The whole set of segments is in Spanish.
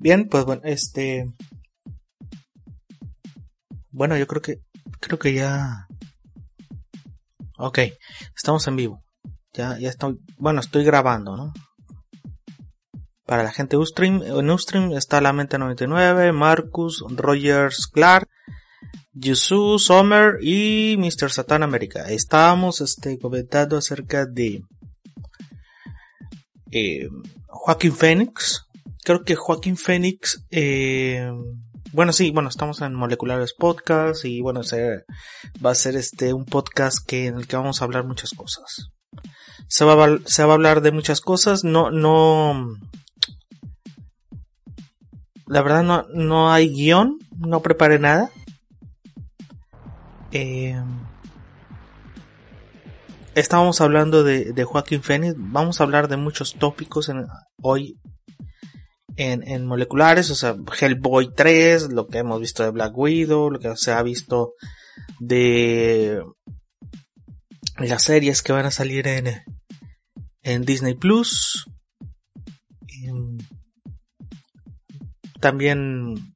Bien, pues bueno, este. Bueno, yo creo que. Creo que ya. Ok, estamos en vivo. Ya, ya estoy. Bueno, estoy grabando, ¿no? Para la gente Ustream, en Ustream está la mente 99, Marcus, Rogers Clark, Yusu, Sommer y Mr. Satan América. Estábamos este, comentando acerca de eh, Joaquín Phoenix. Creo que Joaquín Phoenix, eh, bueno, sí, bueno, estamos en Moleculares Podcast y bueno, se, va a ser este un podcast que, en el que vamos a hablar muchas cosas. Se va, a, se va a hablar de muchas cosas, no, no, la verdad no, no hay guion, no preparé nada. Eh, estábamos hablando de, de Joaquín Phoenix, vamos a hablar de muchos tópicos en, hoy en, en, moleculares, o sea, Hellboy 3, lo que hemos visto de Black Widow, lo que se ha visto de las series que van a salir en, en Disney Plus. También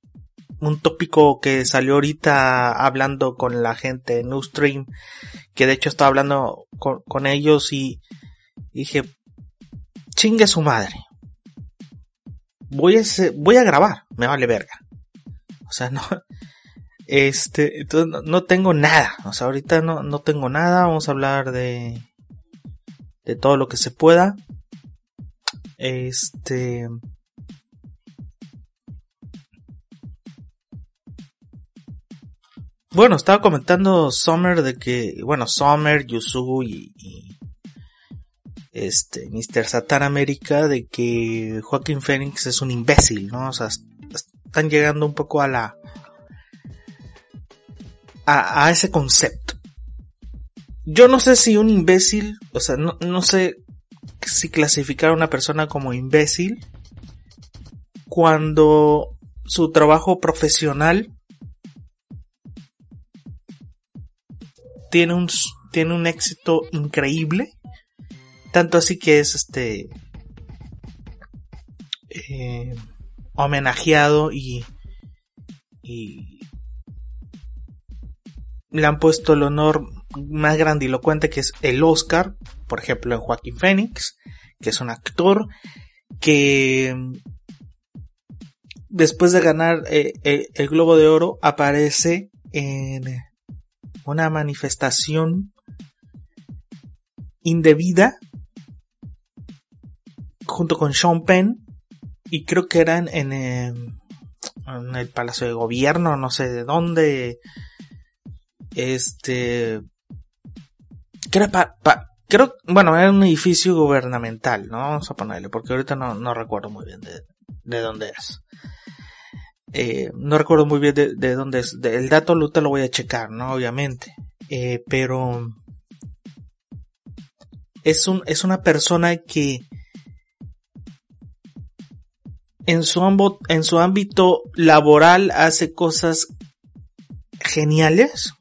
un tópico que salió ahorita hablando con la gente en Ustream, que de hecho estaba hablando con, con ellos y dije, chingue su madre. Voy a, voy a grabar, me vale verga. O sea, no, este, entonces no, tengo nada. O sea, ahorita no, no tengo nada. Vamos a hablar de, de todo lo que se pueda. Este, Bueno, estaba comentando Summer de que, bueno, Summer, Yusu y este, Mr. Satan América de que Joaquín Phoenix es un imbécil, ¿no? O sea, están llegando un poco a la, a, a ese concepto. Yo no sé si un imbécil, o sea, no, no sé si clasificar a una persona como imbécil cuando su trabajo profesional tiene un, tiene un éxito increíble. Tanto así que es este. Eh, homenajeado y. Y. Le han puesto el honor más grandilocuente que es el Oscar. Por ejemplo, en Joaquín Phoenix. Que es un actor. Que. Después de ganar eh, el, el Globo de Oro. Aparece en una manifestación indebida junto con Sean Penn y creo que eran en, en, el Palacio de Gobierno, no sé de dónde. Este. Que era pa, pa, creo, bueno, era un edificio gubernamental, ¿no? Vamos a ponerle, porque ahorita no, no recuerdo muy bien de, de dónde es. Eh, no recuerdo muy bien de, de dónde es. El dato luta lo voy a checar, ¿no? Obviamente. Eh, pero es, un, es una persona que en su, en su ámbito laboral hace cosas geniales.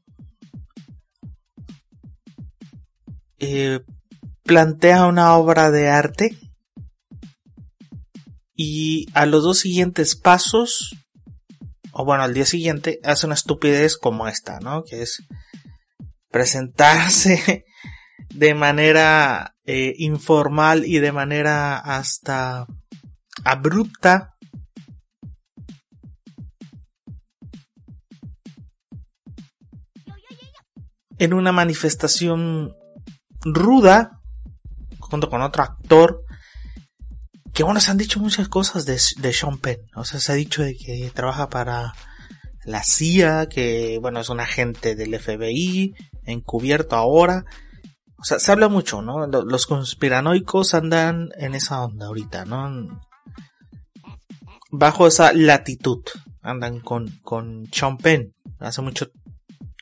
Eh, plantea una obra de arte y a los dos siguientes pasos o bueno, al día siguiente hace una estupidez como esta, ¿no? Que es presentarse de manera eh, informal y de manera hasta abrupta en una manifestación ruda junto con otro actor que bueno, se han dicho muchas cosas de, de Sean Penn. O sea, se ha dicho de que trabaja para la CIA, que bueno, es un agente del FBI, encubierto ahora. O sea, se habla mucho, ¿no? Los conspiranoicos andan en esa onda ahorita, ¿no? Bajo esa latitud andan con, con Sean Penn. Hace mucho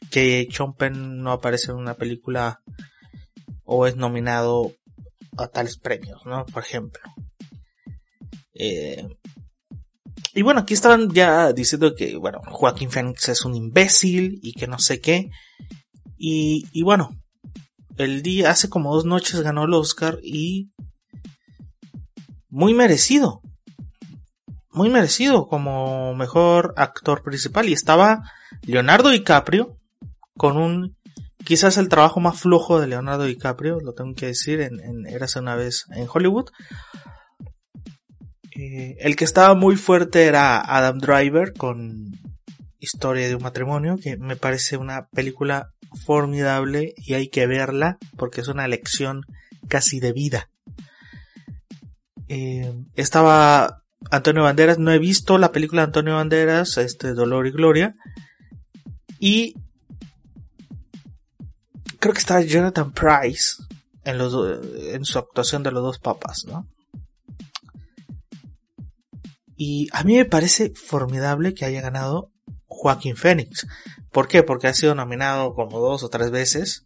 que Sean Penn no aparece en una película o es nominado a tales premios, ¿no? Por ejemplo. Eh, y bueno, aquí estaban ya diciendo que, bueno, Joaquín Phoenix es un imbécil y que no sé qué. Y, y bueno, el día, hace como dos noches ganó el Oscar y muy merecido. Muy merecido como mejor actor principal y estaba Leonardo DiCaprio con un quizás el trabajo más flojo de Leonardo DiCaprio, lo tengo que decir, en, en una vez en Hollywood. Eh, el que estaba muy fuerte era Adam Driver con Historia de un matrimonio, que me parece una película formidable y hay que verla porque es una lección casi de vida. Eh, estaba Antonio Banderas, no he visto la película de Antonio Banderas, este Dolor y Gloria. Y creo que estaba Jonathan Price en, los, en su actuación de los dos papas, ¿no? Y a mí me parece formidable que haya ganado Joaquín Phoenix. ¿Por qué? Porque ha sido nominado como dos o tres veces.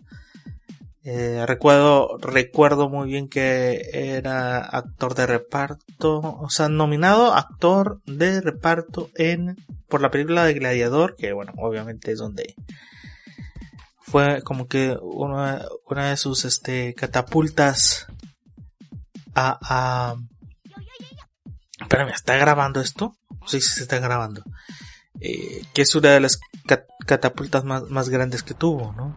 Eh, recuerdo, recuerdo muy bien que era actor de reparto, o sea, nominado actor de reparto en, por la película de Gladiador, que bueno, obviamente es donde fue como que una, una de sus, este, catapultas a, a, espérame, ¿está grabando esto? Sí, sí se está grabando. Eh, que es una de las catapultas más, más, grandes que tuvo, ¿no?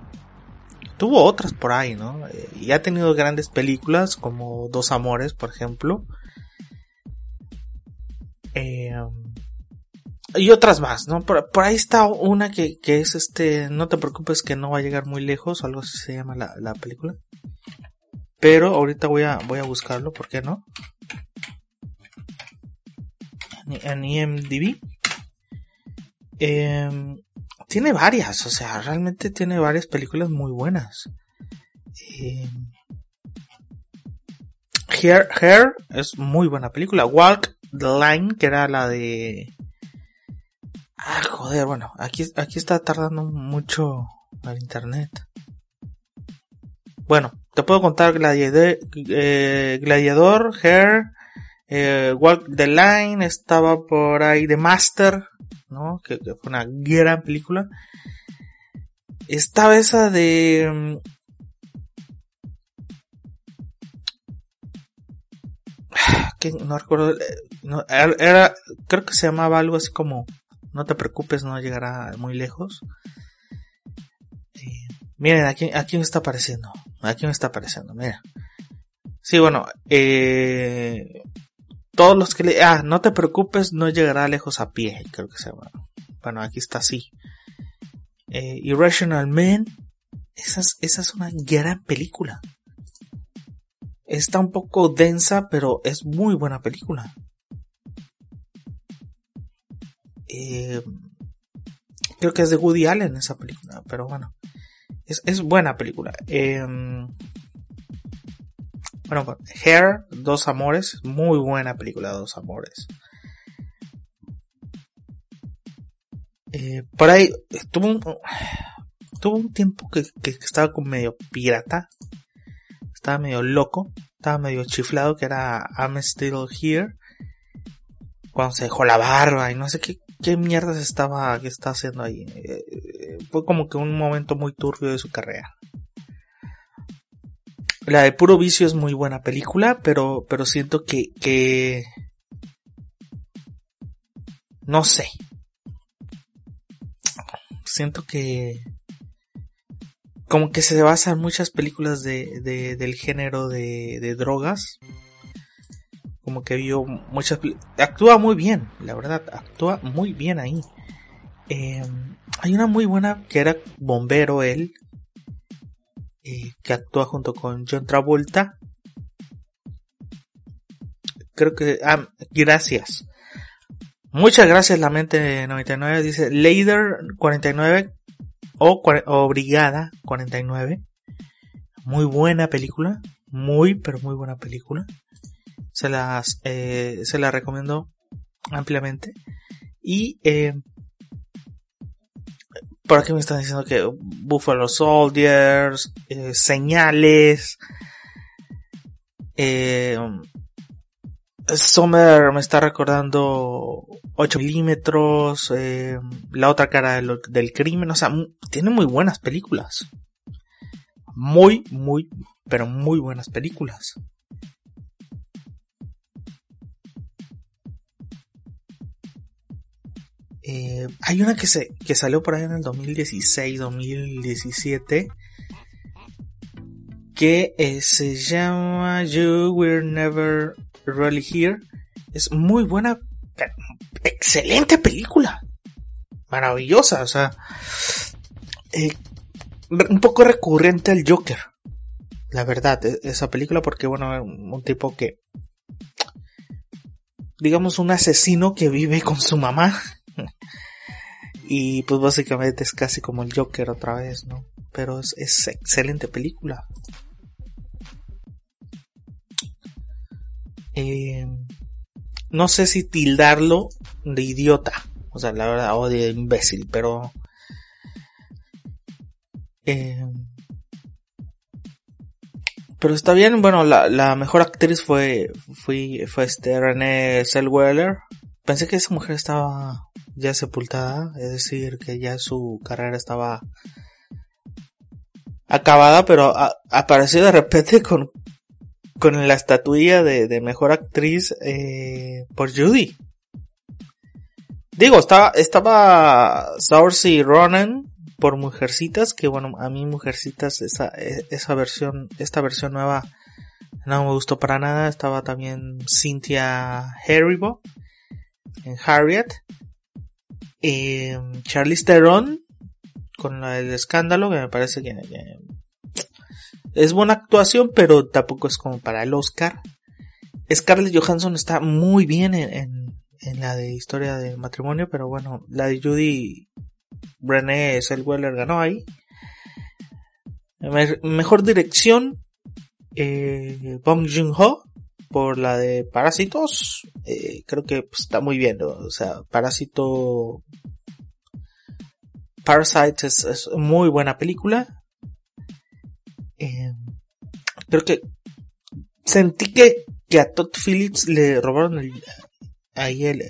Tuvo otras por ahí, ¿no? Eh, y ha tenido grandes películas como Dos Amores, por ejemplo. Eh, y otras más, ¿no? Por, ahí está una que, que, es este, no te preocupes que no va a llegar muy lejos, algo así se llama la, la película. Pero ahorita voy a, voy a buscarlo, ¿por qué no? En IMDb. Eh, tiene varias, o sea, realmente tiene varias películas muy buenas. Eh, Hair, es muy buena película. Walk the Line, que era la de... Ah, joder, bueno, aquí, aquí está tardando mucho el internet. Bueno, te puedo contar Gladiador, eh, Hair, eh, Walk the Line, estaba por ahí The Master, ¿no? Que, fue una gran película. Estaba esa de... Mm, no recuerdo. Eh, era, creo que se llamaba algo así como No te preocupes, no llegará muy lejos. Miren, aquí, aquí me está apareciendo. Aquí me está apareciendo, mira. Sí, bueno, eh, todos los que le... Ah, no te preocupes, no llegará lejos a pie, creo que se llama. Bueno, aquí está así. Eh, Irrational Man. Esa es, esa es una gran película. Está un poco densa, pero es muy buena película. Eh, creo que es de Woody Allen esa película, pero bueno. Es, es buena película. Eh, bueno, Hair, Dos Amores, muy buena película, Dos Amores. Eh, por ahí tuvo un, tuvo un tiempo que, estaba como medio pirata, estaba medio loco, estaba medio chiflado, que era I'm Still Here, cuando se dejó la barba y no sé qué, qué mierdas estaba, que está haciendo ahí. Eh, fue como que un momento muy turbio de su carrera. La de Puro Vicio es muy buena película, pero, pero siento que, que... No sé. Siento que... Como que se basa en muchas películas de, de del género de, de drogas. Como que vio muchas... Actúa muy bien, la verdad. Actúa muy bien ahí. Eh, hay una muy buena que era bombero él, que actúa junto con John Travolta. Creo que... Ah, gracias. Muchas gracias, la mente 99. Dice Lader 49 o, o Brigada 49. Muy buena película. Muy, pero muy buena película. Se las, eh, se la recomiendo ampliamente. Y eh, por aquí me están diciendo que Buffalo Soldiers, eh, señales. Eh, Summer me está recordando 8 milímetros, eh, la otra cara del, del, crimen, o sea, tiene muy buenas películas. Muy, muy, pero muy buenas películas. Eh, hay una que se que salió por ahí en el 2016, 2017 que eh, se llama You Were Never Really Here. Es muy buena, excelente película, maravillosa, o sea, eh, un poco recurrente al Joker, la verdad, e, esa película porque bueno, un tipo que digamos, un asesino que vive con su mamá. y pues básicamente es casi como el Joker otra vez, ¿no? Pero es, es excelente película. Eh, no sé si tildarlo de idiota, o sea, la verdad, o de imbécil, pero... Eh, pero está bien, bueno, la, la mejor actriz fue, fue, fue este René Zellweger. Pensé que esa mujer estaba ya sepultada, es decir, que ya su carrera estaba acabada, pero apareció de repente con, con la estatuilla de, mejor actriz eh, por Judy. Digo, estaba, estaba Saoirse Ronan por Mujercitas, que bueno, a mí Mujercitas, esa, e, esa versión, esta versión nueva no me gustó para nada. Estaba también Cynthia Heribo en Harriet. Eh, Charlize Theron con el escándalo, que me parece que, es buena actuación, pero tampoco es como para el Oscar. Scarlett Johansson está muy bien en, en la de historia del matrimonio, pero bueno, la de Judy René Zellweger ganó ahí. Mejor dirección, eh, Bong Joon-ho por la de Parásitos. Eh, creo que pues, está muy bien, o sea, Parásito... Parasite es, muy buena película. Eh, creo que sentí que, que a Todd Phillips le robaron el, ahí el,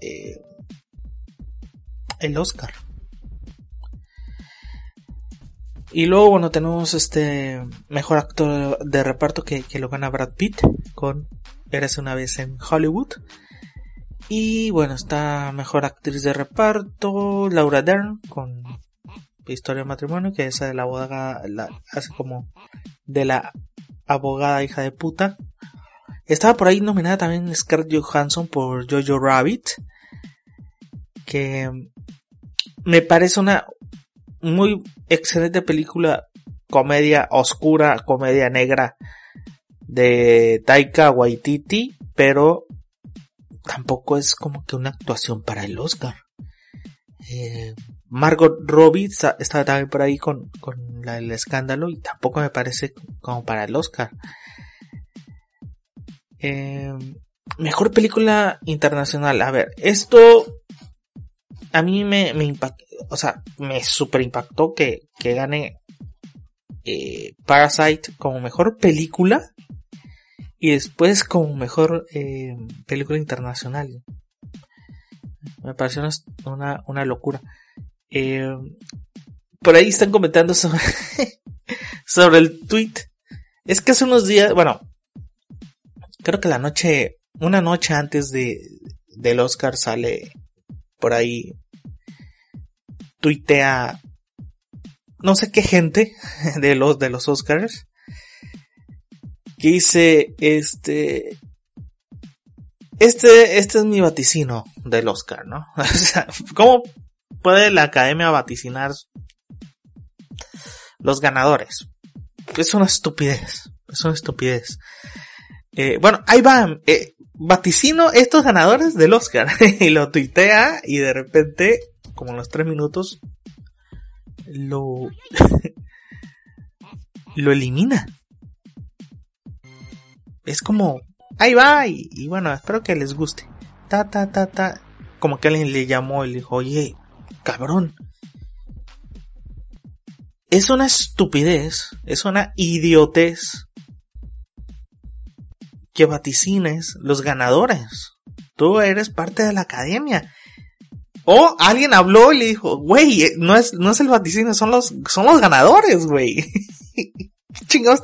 eh, el Oscar. Y luego, bueno, tenemos este mejor actor de reparto que, lo gana Brad Pitt con Eres una vez en Hollywood. Y bueno, está mejor actriz de reparto Laura Dern con Historia de matrimonio, que esa de la abogada, la, hace como de la abogada hija de puta. Estaba por ahí nominada también Scarlett Johansson por Jojo Rabbit, que me parece una muy excelente película, comedia oscura, comedia negra de Taika Waititi, pero tampoco es como que una actuación para el Oscar. Eh, Margot Robbie estaba también por ahí con, con el escándalo y tampoco me parece como para el Oscar. Eh, mejor película internacional. A ver, esto a mí me, me o sea, me super impactó que, que gane eh, Parasite como mejor película y después como mejor eh, película internacional. Me pareció una, una locura. Eh, por ahí están comentando sobre, sobre el tweet. Es que hace unos días, bueno, creo que la noche, una noche antes de, del Oscar sale por ahí tuitea no sé qué gente de los de los Oscars que dice este este este es mi vaticino del Oscar, ¿no? O sea, ¿cómo puede la academia vaticinar los ganadores? Es una estupidez, es una estupidez. Eh, bueno, ahí va, eh, vaticino estos ganadores del Oscar y lo tuitea y de repente como en los tres minutos, lo, lo elimina. Es como, ahí va, y, bueno, espero que les guste. Ta, ta, ta, ta. Como que alguien le llamó y le dijo, oye, cabrón. Es una estupidez, es una idiotez que vaticines los ganadores. Tú eres parte de la academia. O alguien habló y le dijo, güey, eh, no es, no es el vaticino, son los, son los ganadores, güey. ¿Qué chingados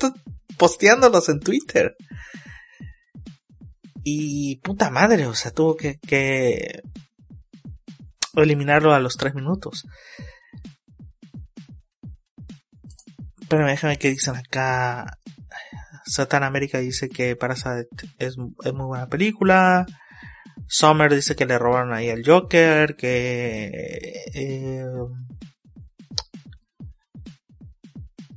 posteándolos en Twitter? Y puta madre, o sea, tuvo que, que eliminarlo a los tres minutos. Pero déjame que dicen acá. Satan América dice que Parasite es, es muy buena película. Summer dice que le robaron ahí al Joker, que... Eh,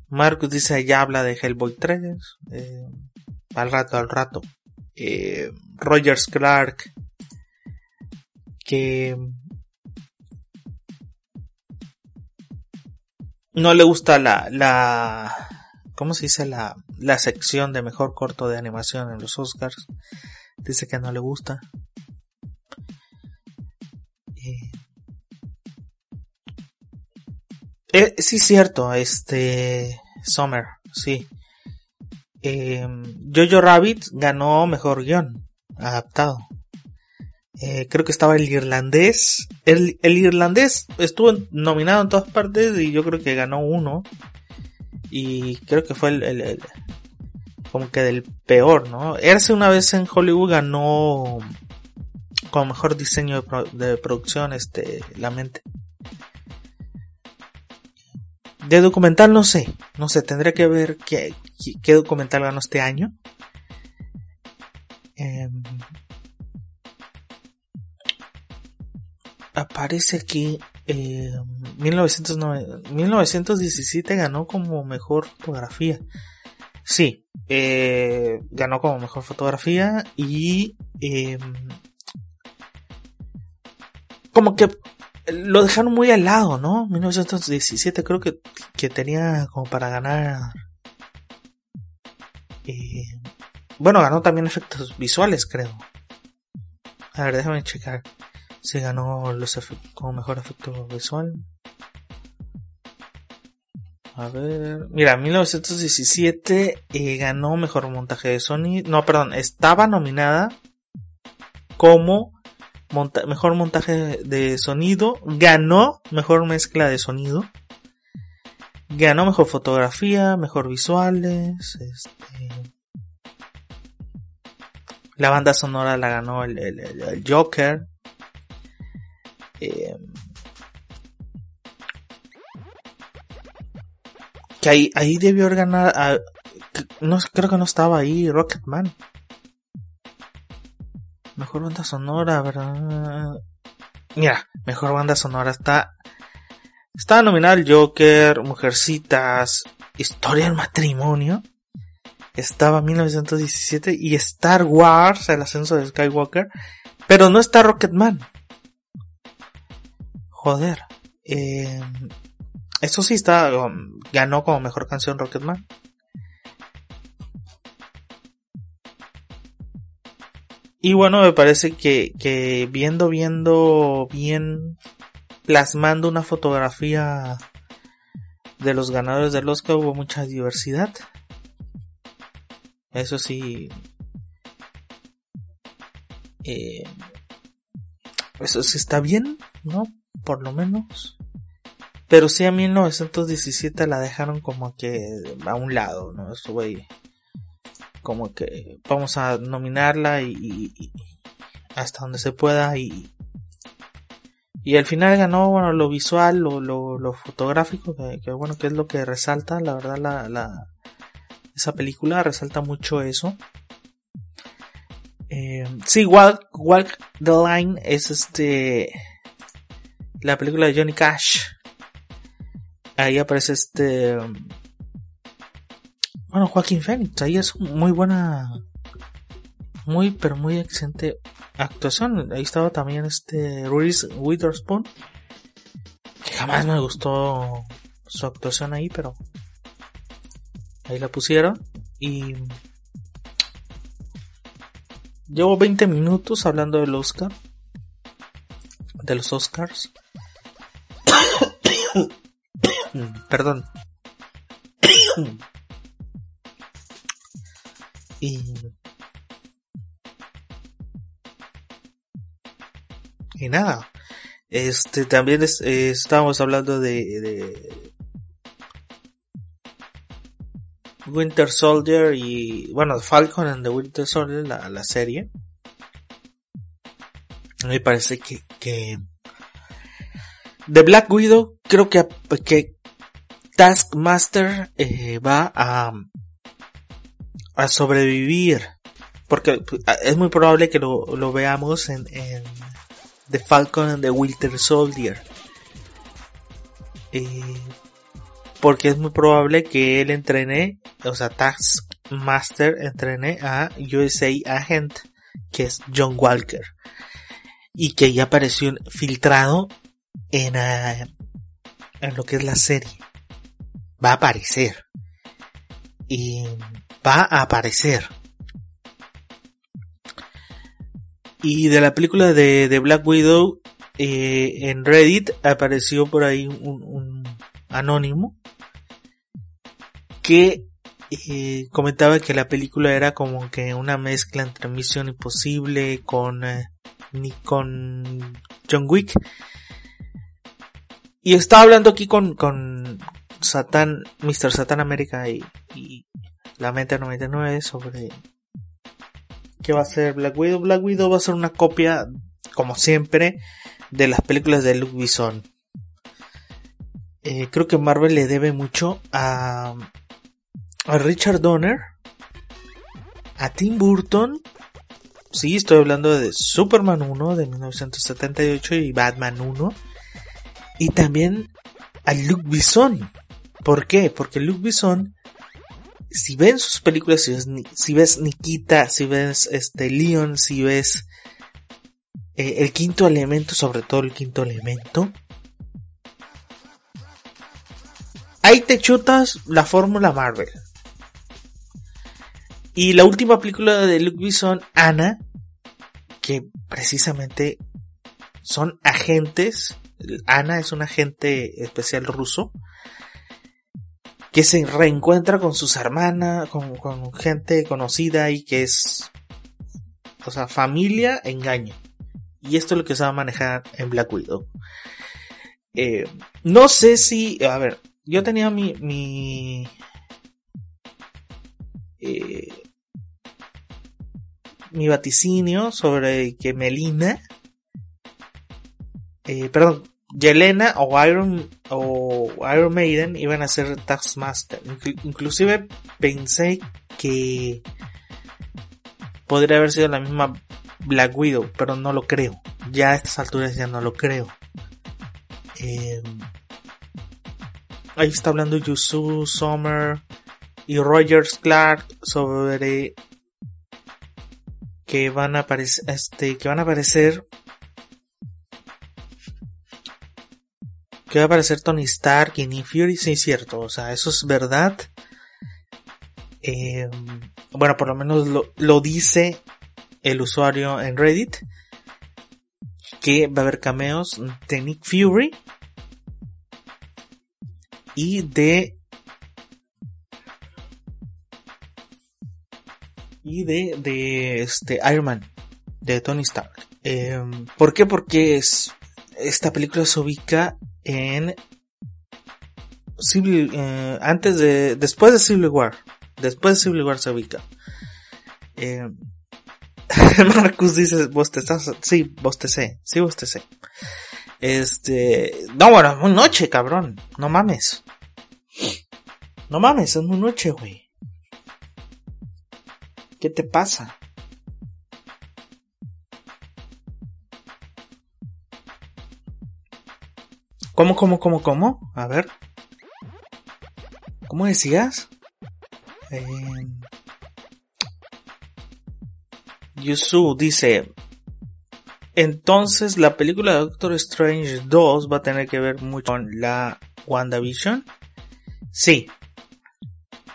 Marcus dice, ya habla de Hellboy 3. Eh, al rato, al rato. Eh, Rogers Clark. Que... No le gusta la, la, ¿cómo se dice? La, la sección de mejor corto de animación en los Oscars. Dice que no le gusta. Eh, sí, cierto, este. Summer, sí. Eh, Jojo Rabbit ganó mejor guion adaptado. Eh, creo que estaba el irlandés. El, irlandés estuvo nominado en todas partes y yo creo que ganó uno. Y creo que fue el, como que del peor, ¿no? Erse una vez en Hollywood ganó como mejor diseño de, de producción, este, la mente. De documental no sé, no sé, tendría que ver qué, qué, documental ganó este año. Em, aparece aquí eh, 1917 ganó como mejor fotografía. Sí, eh, ganó como mejor fotografía y eh, como que lo dejaron muy al lado, ¿no? 1917 creo que, que tenía como para ganar... Eh, bueno, ganó también efectos visuales, creo. A ver, déjame checar si ganó los como mejor efecto visual. A ver, mira, 1917 eh, ganó mejor montaje de Sony. No, perdón, estaba nominada como mejor montaje de sonido, ganó mejor mezcla de sonido, ganó mejor fotografía, mejor visuales, este, la banda sonora la ganó el, Joker. Eh, que ahí, ahí debió ganar, no, creo que no estaba ahí Rocketman. Mejor banda sonora, ¿verdad? Mira, mejor banda sonora está. Estaba nominado el Joker, Mujercitas, Historia del Matrimonio. Estaba 1917 y Star Wars, el ascenso de Skywalker. Pero no está Rocketman. Joder. Eh, eso sí está. Um, ganó como mejor canción Rocketman. Y bueno, me parece que, que viendo, viendo bien, plasmando una fotografía de los ganadores del Oscar hubo mucha diversidad. Eso sí. Eh, eso sí está bien, ¿no? Por lo menos. Pero sí a 1917 la dejaron como que a un lado, ¿no? Eso como que vamos a nominarla y, hasta donde se pueda y y al final ganó bueno lo visual lo, lo, fotográfico que, bueno que es lo que resalta la verdad la, la esa película resalta mucho eso. Eh, sí Walk, Walk the Line es este la película de Johnny Cash. Ahí aparece este bueno, Joaquín Phoenix, ahí es muy buena, muy, pero muy excelente actuación. Ahí estaba también este Reese Witherspoon, que jamás me gustó su actuación ahí, pero ahí la pusieron. Y llevo 20 minutos hablando del Oscar, de los Oscars. Perdón. Y, y nada, este también es, eh, estábamos hablando de, de Winter Soldier y bueno Falcon and the Winter Soldier la, la serie. Me parece que, que de Black Widow, creo que, que Taskmaster eh, va a, a sobrevivir. Porque pues, es muy probable que lo, lo veamos en, en The Falcon and the Winter Soldier. Eh, porque es muy probable que él entrene, o sea, Taskmaster entrene a USA Agent, que es John Walker. Y que ya apareció filtrado en, eh, en lo que es la serie. Va a aparecer. Y va a aparecer. Y de la película de, Black Widow, eh, en Reddit apareció por ahí un, anónimo que eh, comentaba que la película era como que una mezcla entre Misión Imposible con, eh, con John Wick. Y estaba hablando aquí con, con Satan, Mr. Satan América y, y la Mente 99 sobre que va a ser Black Widow. Black Widow va a ser una copia, como siempre, de las películas de Luke Besson. Eh, creo que Marvel le debe mucho a, a Richard Donner, a Tim Burton. Sí, estoy hablando de Superman 1 de 1978 y Batman 1. Y también a Luke Besson. ¿Por qué? Porque Luke Besson si ven sus películas, si ves, Nikita, si ves este Leon, si ves eh, el quinto elemento, sobre todo el quinto elemento, ahí te chutas la fórmula Marvel. Y la última película de Luke Besson, Ana, que precisamente son agentes. Ana es un agente especial ruso que se reencuentra con sus hermanas, con, gente conocida y que es, o sea, familia, engaño. Y esto es lo que se va a manejar en Black Widow. Eh, no sé si, a ver, yo tenía mi, mi, eh, mi vaticinio sobre que Melina, eh, perdón, Yelena o Iron, o Iron Maiden iban a ser Taskmaster. Inclusive pensé que podría haber sido la misma Black Widow, pero no lo creo. Ya a estas alturas ya no lo creo. Em, ahí está hablando Yusu, Summer y Rogers Clark sobre que van a aparecer, este, que van a aparecer que va a aparecer Tony Stark y Nick Fury, sí es cierto, o sea, eso es verdad. Eh, bueno, por lo menos lo, dice el usuario en Reddit, que va a haber cameos de Nick Fury y de y de, de este Iron Man de Tony Stark. Eh, ¿Por qué? Porque es, esta película se ubica en Civil, eh, antes de, después de Civil War, después de Civil War se ubica. Eh, Marcus dice, vos te estás, sí, vos te sé, sí, vos te sé. Este, no, bueno, muy noche, cabrón, no mames. No mames, es muy noche, güey. ¿Qué te pasa? ¿Cómo, cómo, cómo, cómo? A ver. ¿Cómo decías? Eh... Yusu dice, entonces la película de Doctor Strange 2 va a tener que ver mucho con la WandaVision. Sí.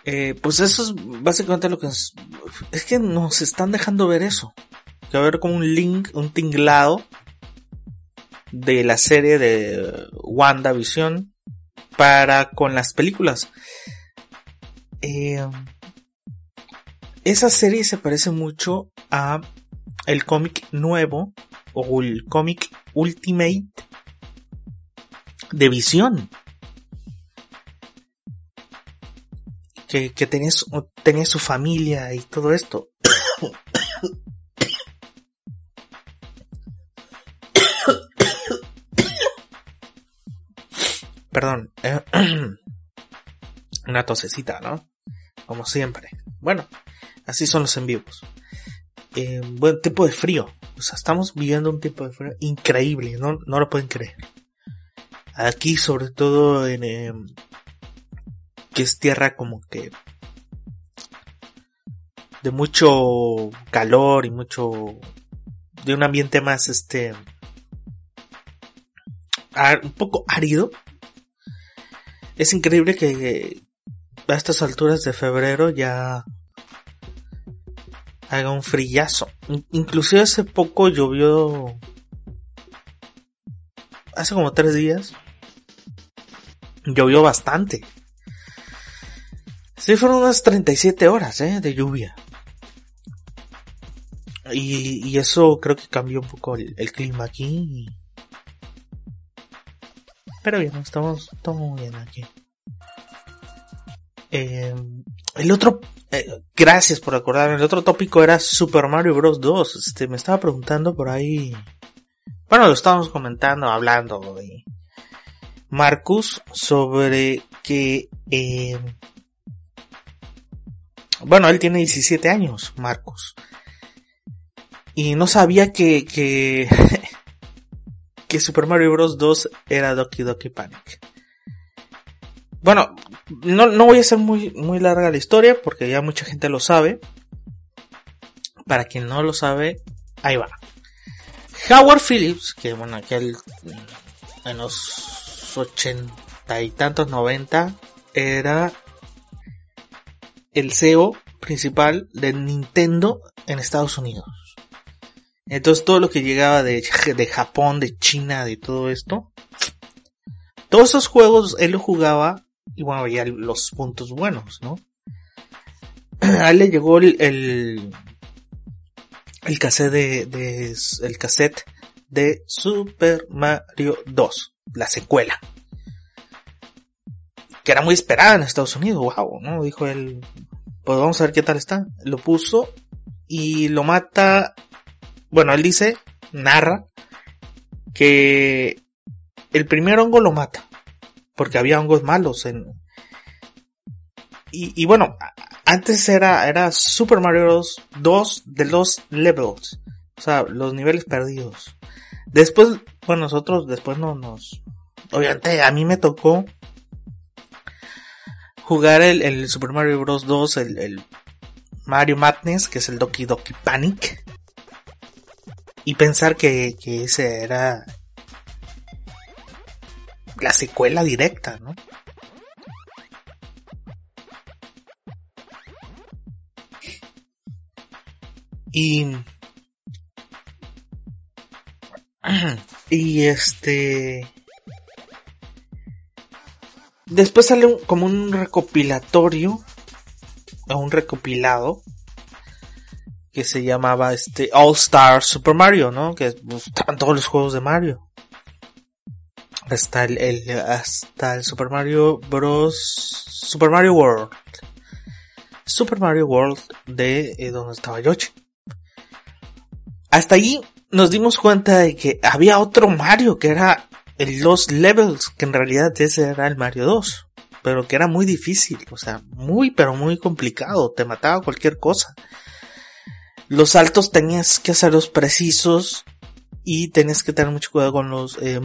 Eh, pues eso es básicamente lo que es, es que nos están dejando ver eso. Que va a haber como un link, un tinglado de la serie de WandaVision para con las películas. Eh, esa serie se parece mucho a el cómic nuevo o el cómic Ultimate de Visión. Que, que su familia y todo esto. Perdón. una tosecita, ¿no? Como siempre. Bueno, así son los en vivos. Eh, buen tiempo de frío. O sea, estamos viviendo un tiempo de frío increíble, no, no lo pueden creer. Aquí, sobre todo en, em, que es tierra como que de mucho calor y mucho de un ambiente más este un poco árido es increíble que a estas alturas de febrero ya haga un frillazo. Inclusive hace poco llovió. Hace como tres días. Llovió bastante. Sí, fueron unas 37 horas ¿eh? de lluvia. Y, eso creo que cambió un poco el, clima aquí. Pero bien, estamos, estamos muy bien aquí. Eh, el otro, eh, gracias por acordarme, el otro tópico era Super Mario Bros. 2. Este, me estaba preguntando por ahí. Bueno, lo estábamos comentando, hablando de Marcus sobre que, eh, bueno, él tiene 17 años, Marcus. Y no sabía que, que, que Super Mario Bros. 2 era Doki Doki Panic. Bueno, no, no voy a hacer muy, muy larga la historia porque ya mucha gente lo sabe. Para quien no lo sabe, ahí va. Howard Phillips, que bueno, aquel en los ochenta y tantos, noventa, era el CEO principal de Nintendo en Estados Unidos. Entonces todo lo que llegaba de, de Japón, de China, de todo esto, todos esos juegos él lo jugaba y bueno, ya los puntos buenos, ¿no? A él le llegó el, el, cassette de, el cassette de Super Mario 2, la secuela. Que era muy esperada en Estados Unidos, wow, ¿no? Dijo él, pues vamos a ver qué tal está. Lo puso y lo mata, bueno, él dice, narra, que el primer hongo lo mata porque había hongos malos en... Y, bueno, antes era, era Super Mario Bros. 2 de los levels, o sea, los niveles perdidos. Después, bueno, nosotros después no nos... Obviamente a mí me tocó jugar el, Super Mario Bros. 2, el, el Mario Madness, que es el Doki Doki Panic. Y pensar que, que ese era la secuela directa, ¿no? Y y este después sale como un recopilatorio o un recopilado que se llamaba este All Star Super Mario, ¿no? Que estaban todos los juegos de Mario hasta el, hasta el Super Mario Bros. Super Mario World. Super Mario World de eh, donde estaba Yoshi. Hasta allí nos dimos cuenta de que había otro Mario que era el Los Levels, que en realidad ese era el Mario 2, pero que era muy difícil, o sea, muy pero muy complicado, te mataba cualquier cosa. Los saltos tenías que hacerlos precisos y tenés que tener mucho cuidado con los, eh,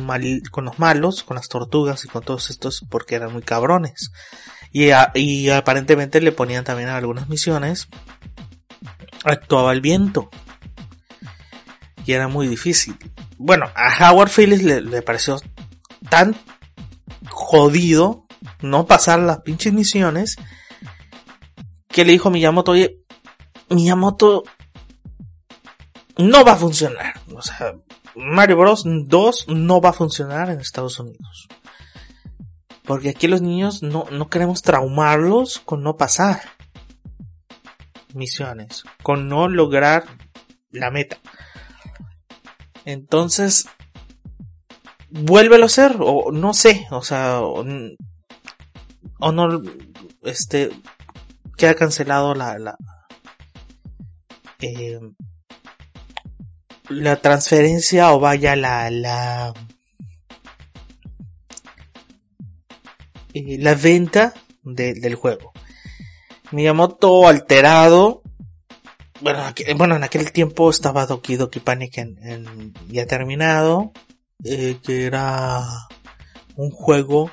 con los malos, con las tortugas y con todos estos porque eran muy cabrones. Y, aparentemente le ponían también algunas misiones. Actuaba el viento. Y era muy difícil. Bueno, a Howard Phillips le, le pareció tan jodido no pasar las pinches misiones que le dijo a Miyamoto, oye, Miyamoto no va a funcionar. O sea, Mario Bros 2 no va a funcionar en Estados Unidos. Porque aquí los niños no, no queremos traumarlos con no pasar misiones, con no lograr la meta. Entonces, vuélvelo a hacer, o no sé, o sea, o, no, este, queda cancelado la, la, eh, la transferencia o vaya la, la eh, la venta del juego. Miyamoto alterado. Bueno, bueno, en aquel tiempo estaba Doki Doki Panic en, ya terminado. Eh, que era un juego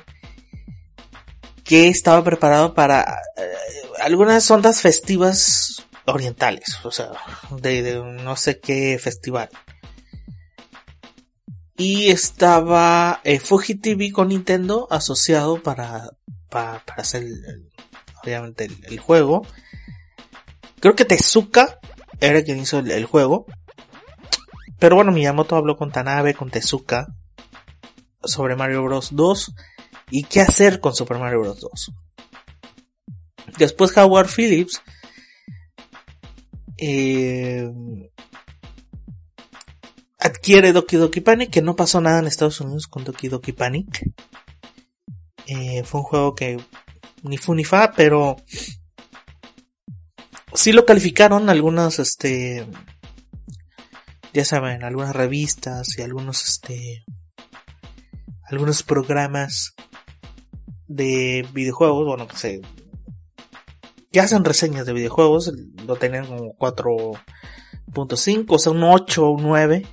que estaba preparado para eh, algunas ondas festivas orientales, o sea, de, no sé qué festival. Y estaba eh, Fuji con Nintendo asociado para, para, hacer obviamente el, juego. Creo que Tezuka era quien hizo el, juego. Pero bueno, Miyamoto habló con Tanabe, con Tezuka sobre Mario Bros. 2 y qué hacer con Super Mario Bros. 2. Después Howard Phillips eh, adquiere Doki Doki Panic, que no pasó nada en Estados Unidos con Doki Doki Panic. Eh, fue un juego que ni fu ni fa, pero sí lo calificaron algunas, este, ya saben, algunas revistas y algunos, este, algunos programas de videojuegos, bueno, que se que hacen reseñas de videojuegos, lo tenían como 4.5, o sea, un 8 o un 9,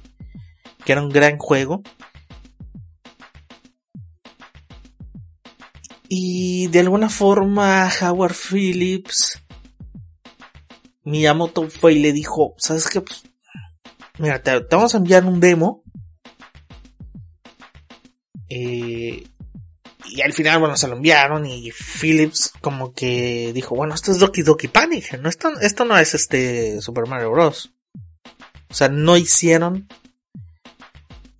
que era un gran juego. Y de alguna forma Howard Phillips Miyamoto fue y le dijo, ¿sabes qué? Pues, mira, te, vamos a enviar un demo. Eh, y al final, bueno, se lo enviaron y Philips como que dijo, bueno, esto es Doki Doki Panic, no, esto, esto no es este Super Mario Bros. O sea, no hicieron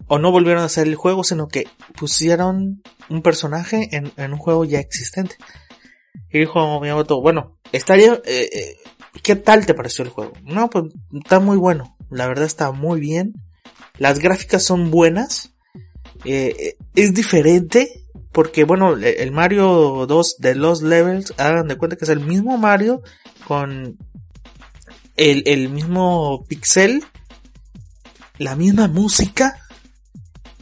o no volvieron a hacer el juego, sino que pusieron un personaje en, un juego ya existente. Y dijo Miyamoto, bueno, estaría, eh, eh, ¿qué tal te pareció el juego? No, pues está muy bueno, la verdad está muy bien, las gráficas son buenas, eh, es diferente, porque bueno, el Mario 2 de los levels, hagan de cuenta que es el mismo Mario con el, el mismo pixel, la misma música,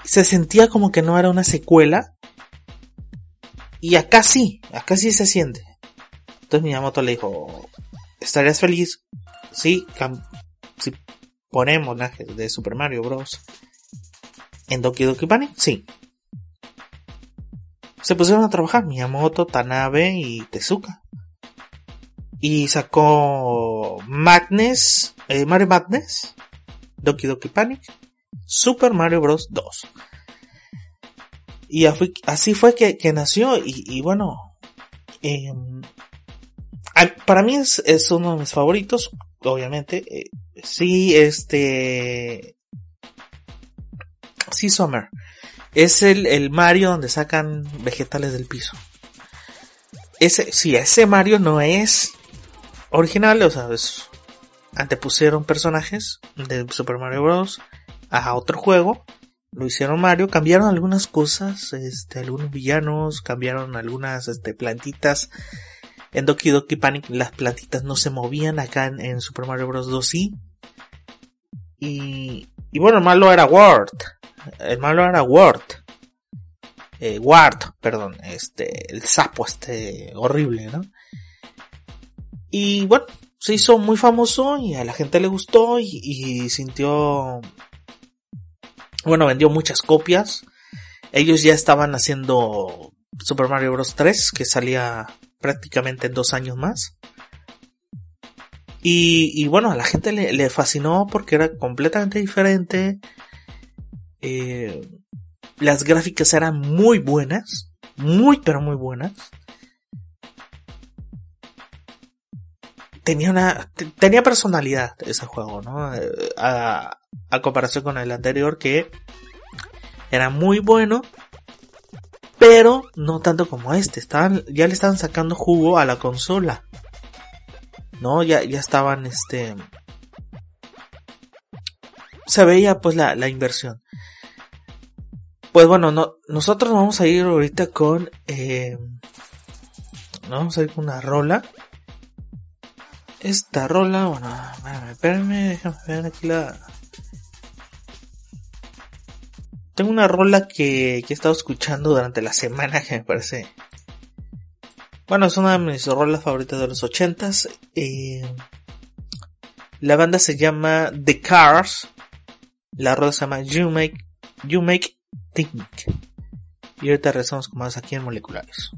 se sentía como que no era una secuela. Y acá sí, acá sí se siente. Entonces Miyamoto le dijo, ¿estarías feliz? Sí, si ponemos la de Super Mario Bros. en Doki Doki Panic, sí se pusieron a trabajar Miyamoto, Tanabe y Tezuka. Y sacó Madness, eh, Mario Madness, Doki Doki Panic, Super Mario Bros. 2. Y así fue que, nació y, bueno, em, para mí es, uno de mis favoritos, obviamente. Eh, sí, este... Sí, Summer. Es el, el Mario donde sacan vegetales del piso. Ese, sí, ese Mario no es original, o sea, antepusieron personajes de Super Mario Bros. a otro juego, lo hicieron Mario, cambiaron algunas cosas, este, algunos villanos, cambiaron algunas, este, plantitas. En Doki Doki Panic las plantitas no se movían, acá en, Super Mario Bros. 2 sí. Y, y bueno, el malo era Ward el malo era Ward. Eh, Ward, perdón, este, el sapo este horrible, ¿no? Y bueno, se hizo muy famoso y a la gente le gustó y, sintió, bueno, vendió muchas copias. Ellos ya estaban haciendo Super Mario Bros. 3, que salía prácticamente en dos años más. Y, bueno, a la gente le, fascinó porque era completamente diferente. Eh, las gráficas eran muy buenas, muy pero muy buenas. Tenía una, tenía personalidad ese juego, ¿no? Eh, a, comparación con el anterior que era muy bueno, pero no tanto como este. Ya le estaban sacando jugo a la consola. ¿No? Ya, ya estaban, este... Se veía pues la, la inversión. Pues bueno, no, nosotros vamos a ir ahorita con... Eh, vamos a ir con una rola. Esta rola, bueno, espérenme, déjame ver aquí la... Tengo una rola que, que he estado escuchando durante la semana que me parece Bueno, es una de mis rolas favoritas de los ochentas. Eh, la banda se llama The Cars. La rola se llama You Make, you Make Think. Y ahorita regresamos con más aquí en Moleculares.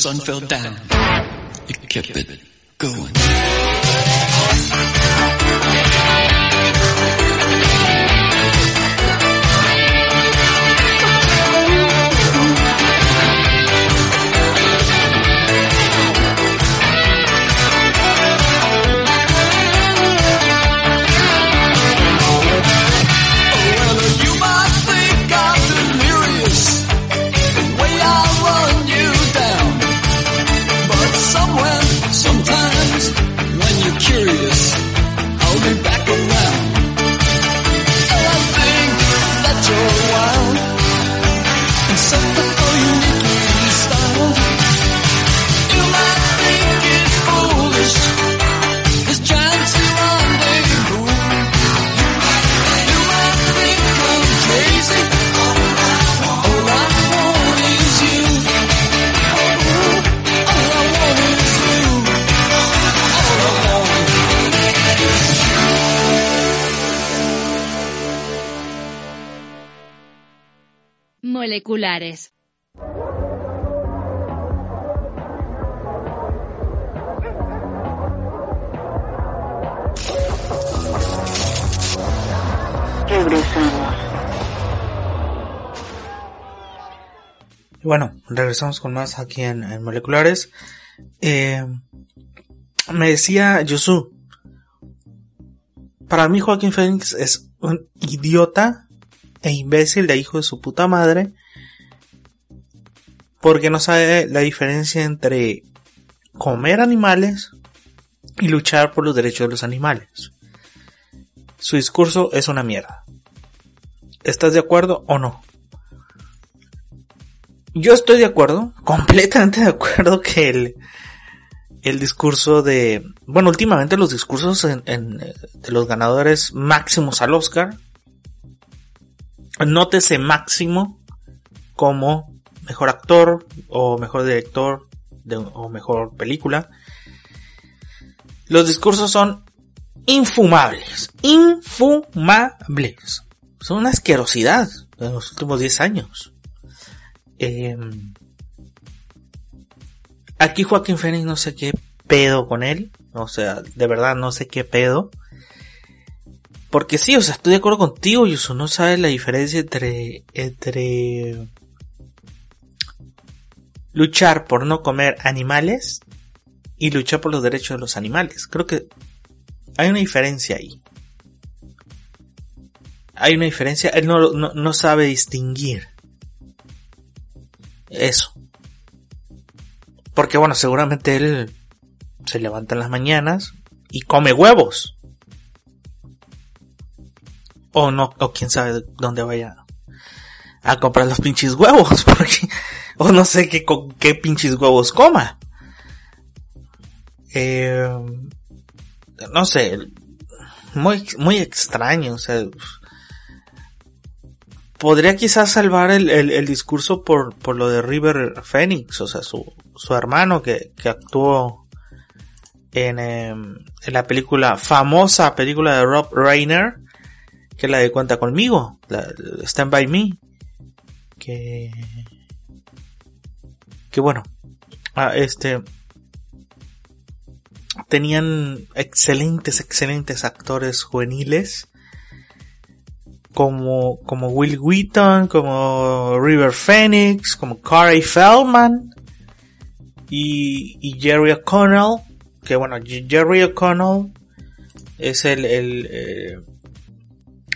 Sun fell down. You kept it going. Regresamos con más aquí en, Moleculares. Eh, me decía Yusu, para mí Joaquín Phoenix es un idiota e imbécil de hijo de su puta madre porque no sabe la diferencia entre comer animales y luchar por los derechos de los animales. Su discurso es una mierda. ¿Estás de acuerdo o no? Yo estoy de acuerdo, completamente de acuerdo que el, el discurso de, bueno, últimamente los discursos de los ganadores máximos al Oscar nótese máximo como mejor actor o mejor director o mejor película. Los discursos son infumables, infumables. Son una asquerosidad en los últimos 10 años. Em, aquí Joaquín Phoenix no sé qué pedo con él. O sea, de verdad no sé qué pedo. Porque sí, o sea, estoy de acuerdo contigo, Yusu, no sabes la diferencia entre, entre luchar por no comer animales y luchar por los derechos de los animales. Creo que hay una diferencia ahí. Hay una diferencia, él no, no, no sabe distinguir eso. Porque bueno, seguramente él se levanta en las mañanas y come huevos. O no, o quién sabe dónde vaya a comprar los pinches huevos, porque, o no sé qué, qué pinches huevos coma. Eh, no sé, muy, muy extraño, o sea, podría quizás salvar el, el, discurso por, por lo de River Phoenix, o sea, su, su hermano que, que actuó en, em, en la película, famosa película de Rob Reiner, que es la de Cuenta conmigo, Stand By Me, que, que bueno, ah, este, tenían excelentes, excelentes actores juveniles, como, como Will Wheaton, como River Phoenix, como Corey Feldman y, y Jerry O'Connell, que bueno, Jerry O'Connell es el, el, eh,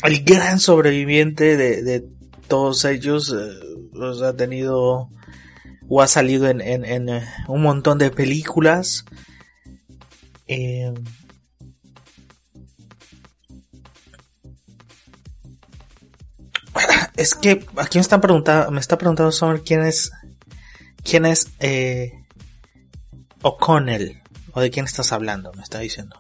el gran sobreviviente de, de todos ellos, eh, ha tenido o ha salido en, en, en eh, un montón de películas. Es que aquí me están preguntando, me está preguntando sobre quién es, quién es eh, O'Connell o de quién estás hablando, me está diciendo.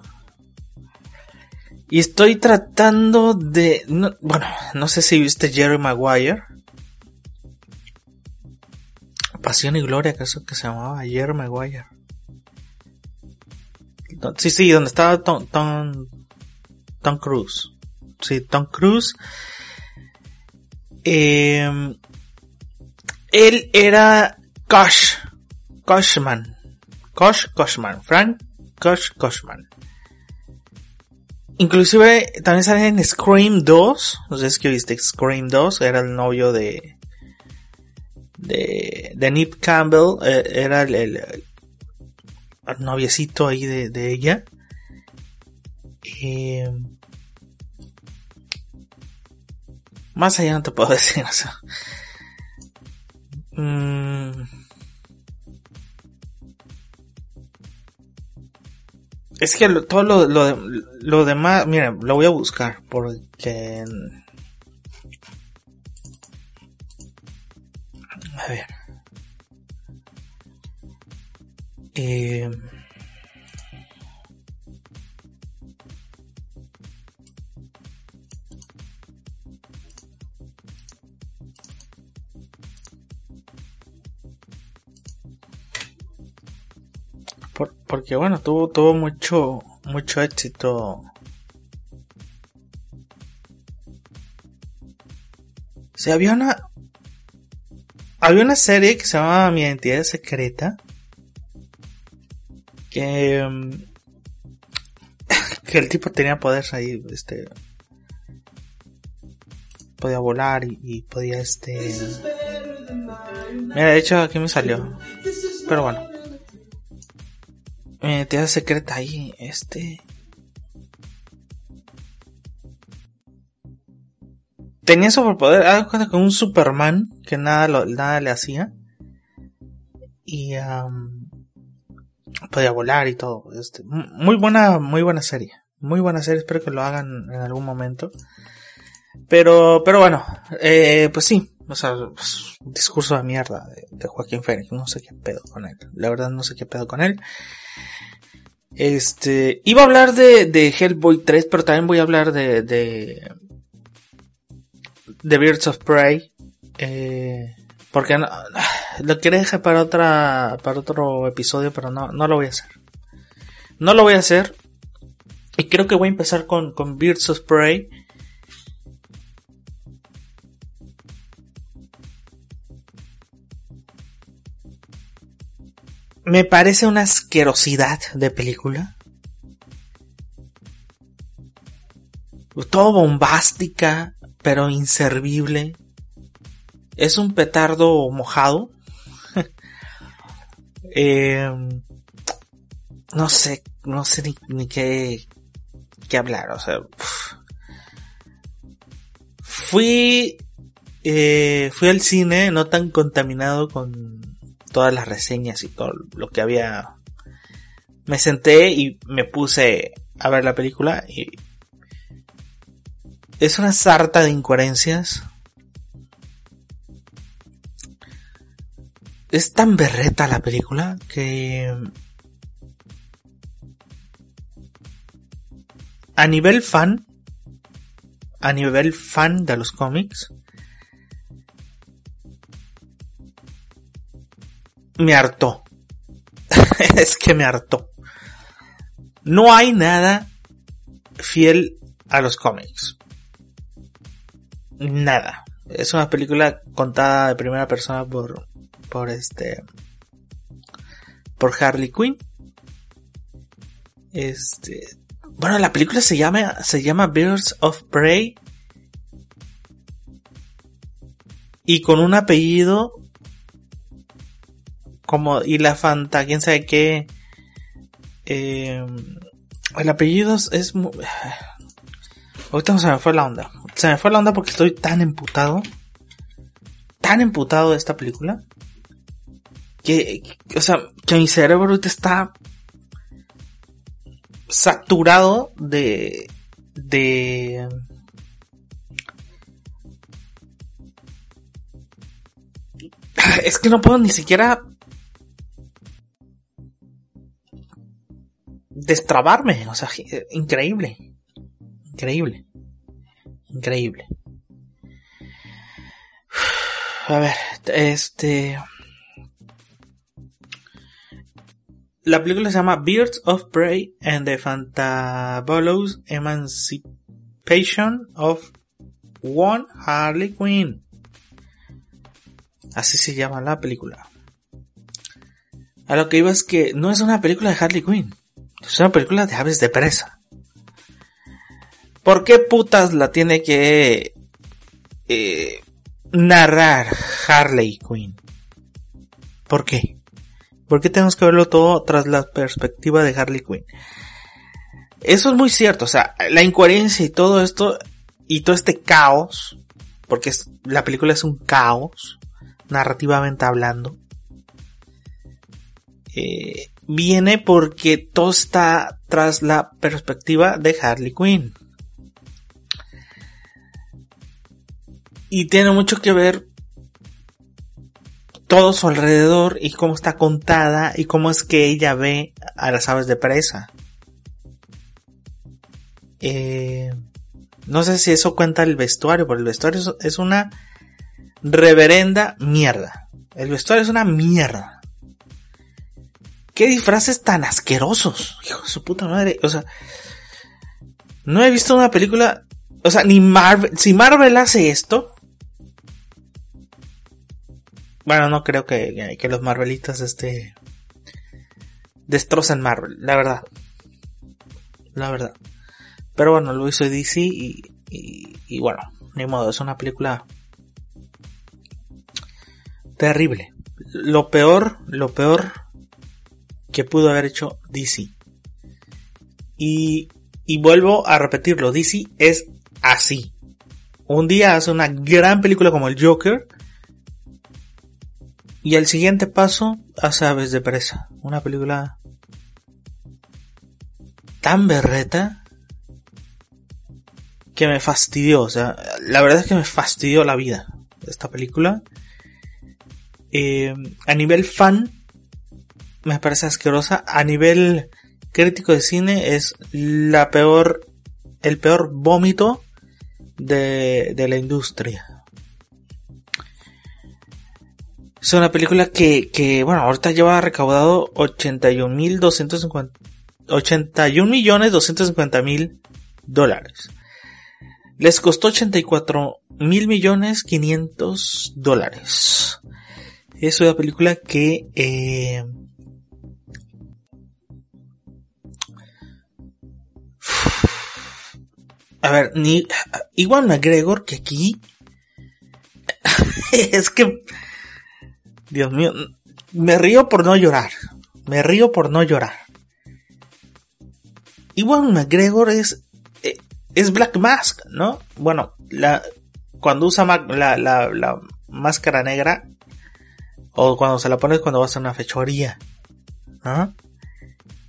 Y estoy tratando de, bueno, no sé si viste Jerry Maguire. Pasión y Gloria, acaso que se llamaba Jerry Maguire. Sí, sí, donde estaba Tom, Tom, Tom Cruise. Sí, Tom Cruise eh, él era Kosh, Koshman, Kosh Koshman, Frank Kosh Koshman. Inclusive también sale en Scream 2, no sé si viste Scream 2, era el novio de de, de Nip Campbell, eh, era el, el, noviecito ahí de, de ella. Eh, Más allá no te puedo decir, o. Mm. es que todo lo, lo, demás, mira, lo voy a buscar porque... A ver. Eh... porque bueno, tuvo, tuvo mucho, mucho éxito. Si había una, había una serie que se llamaba Mi Identidad Secreta. Que, mm, que el tipo tenía poderes ahí, este, podía volar y, y podía este, mira, de hecho aquí me salió, pero bueno identidad secreta ahí, este... Tenía superpoder, haz cuenta con un Superman que nada, nada le hacía. Y podía volar y todo. Este, muy buena, muy buena serie. Muy buena serie, espero que lo hagan en algún momento. Pero, pero bueno, eh, pues sí, o sea, pues, discurso de mierda de, de, Joaquín Phoenix. No sé qué pedo con él. La verdad no sé qué pedo con él. Este, iba a hablar de, de Hellboy 3, pero también voy a hablar de, de, de Birds of Prey. Eh, porque no, lo quería dejar para otra, para otro episodio, pero no, no lo voy a hacer. No lo voy a hacer. Y creo que voy a empezar con, con Birds of Prey. Me parece una asquerosidad de película. Todo bombástica, pero inservible. Es un petardo mojado. eh, no sé, no sé ni, ni qué, qué hablar, o sea, fui, eh, fui al cine no tan contaminado con todas las reseñas y todo lo que había. Me senté y me puse a ver la película y es una sarta de incoherencias. Es tan berreta la película que a nivel fan, a nivel fan de los cómics, me hartó. es que me hartó. No hay nada fiel a los cómics. Nada. Es una película contada de primera persona por, por este, por Harley Quinn. Este, bueno, la película se llama, se llama Birds of Prey. Y con un apellido como y la Fanta, quién sabe qué. Eh, el apellido es, muy... Ahorita se me fue la onda. Se me fue la onda porque estoy tan emputado. Tan emputado de esta película. Que, o sea, que mi cerebro ahorita está saturado de, de, es que no puedo ni siquiera destrabarme, o sea, increíble, increíble, increíble. A ver, este... La película se llama Birds of Prey and the Fantabulous Emancipation of One Harley Quinn. Así se llama la película. A lo que iba es que no es una película de Harley Quinn. Es una película de aves de presa. ¿Por qué putas la tiene que eh, narrar Harley Quinn? ¿Por qué? ¿Por qué tenemos que verlo todo tras la perspectiva de Harley Quinn? Eso es muy cierto, o sea, la incoherencia y todo esto, y todo este caos, porque la película es un caos, narrativamente hablando, eh, viene porque todo está tras la perspectiva de Harley Quinn. Y tiene mucho que ver todo su alrededor y cómo está contada y cómo es que ella ve a las aves de presa. Eh, no sé si eso cuenta el vestuario, pero el vestuario es una reverenda mierda. El vestuario es una mierda. ¿Qué disfraces tan asquerosos? Hijo de su puta madre. O sea, no he visto una película. O sea, ni Marvel. Si Marvel hace esto. Bueno, no creo que, que los Marvelitas este. destrocen Marvel, la verdad. La verdad. Pero bueno, lo hizo DC y, y, y bueno, ni modo, es una película terrible. Lo peor, lo peor que pudo haber hecho DC. Y, y vuelvo a repetirlo, DC es así. Un día hace una gran película como el Joker. Y el siguiente paso hace Aves de Presa. Una película tan berreta que me fastidió. O sea, la verdad es que me fastidió la vida esta película. Eh, a nivel fan, me parece asquerosa. A nivel crítico de cine es la peor, el peor vómito de, de la industria. Es una película que, que, bueno, ahorita lleva recaudado 81 mil 81 millones 250 mil dólares. Les costó 84 mil millones 500 dólares. Es una película que, eh, A ver, ni igual McGregor que aquí es que Dios mío, me río por no llorar. Me río por no llorar. Iwan McGregor es, eh, es Black Mask, ¿no? Bueno, la, cuando usa la, la, la máscara negra, o cuando se la pones cuando vas a una fechoría, ¿no?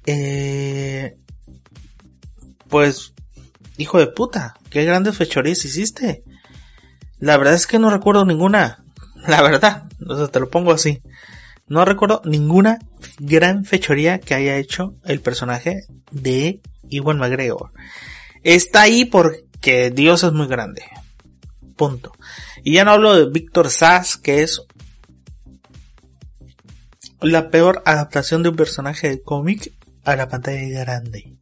Eh, pues, hijo de puta, qué grandes fechorías hiciste. La verdad es que no recuerdo ninguna. La verdad, o sea, te lo pongo así. No recuerdo ninguna gran fechoría que haya hecho el personaje de Iwan McGregor. Está ahí porque Dios es muy grande. Punto. Y ya no hablo de Víctor Sass, que es la peor adaptación de un personaje de cómic a la pantalla grande.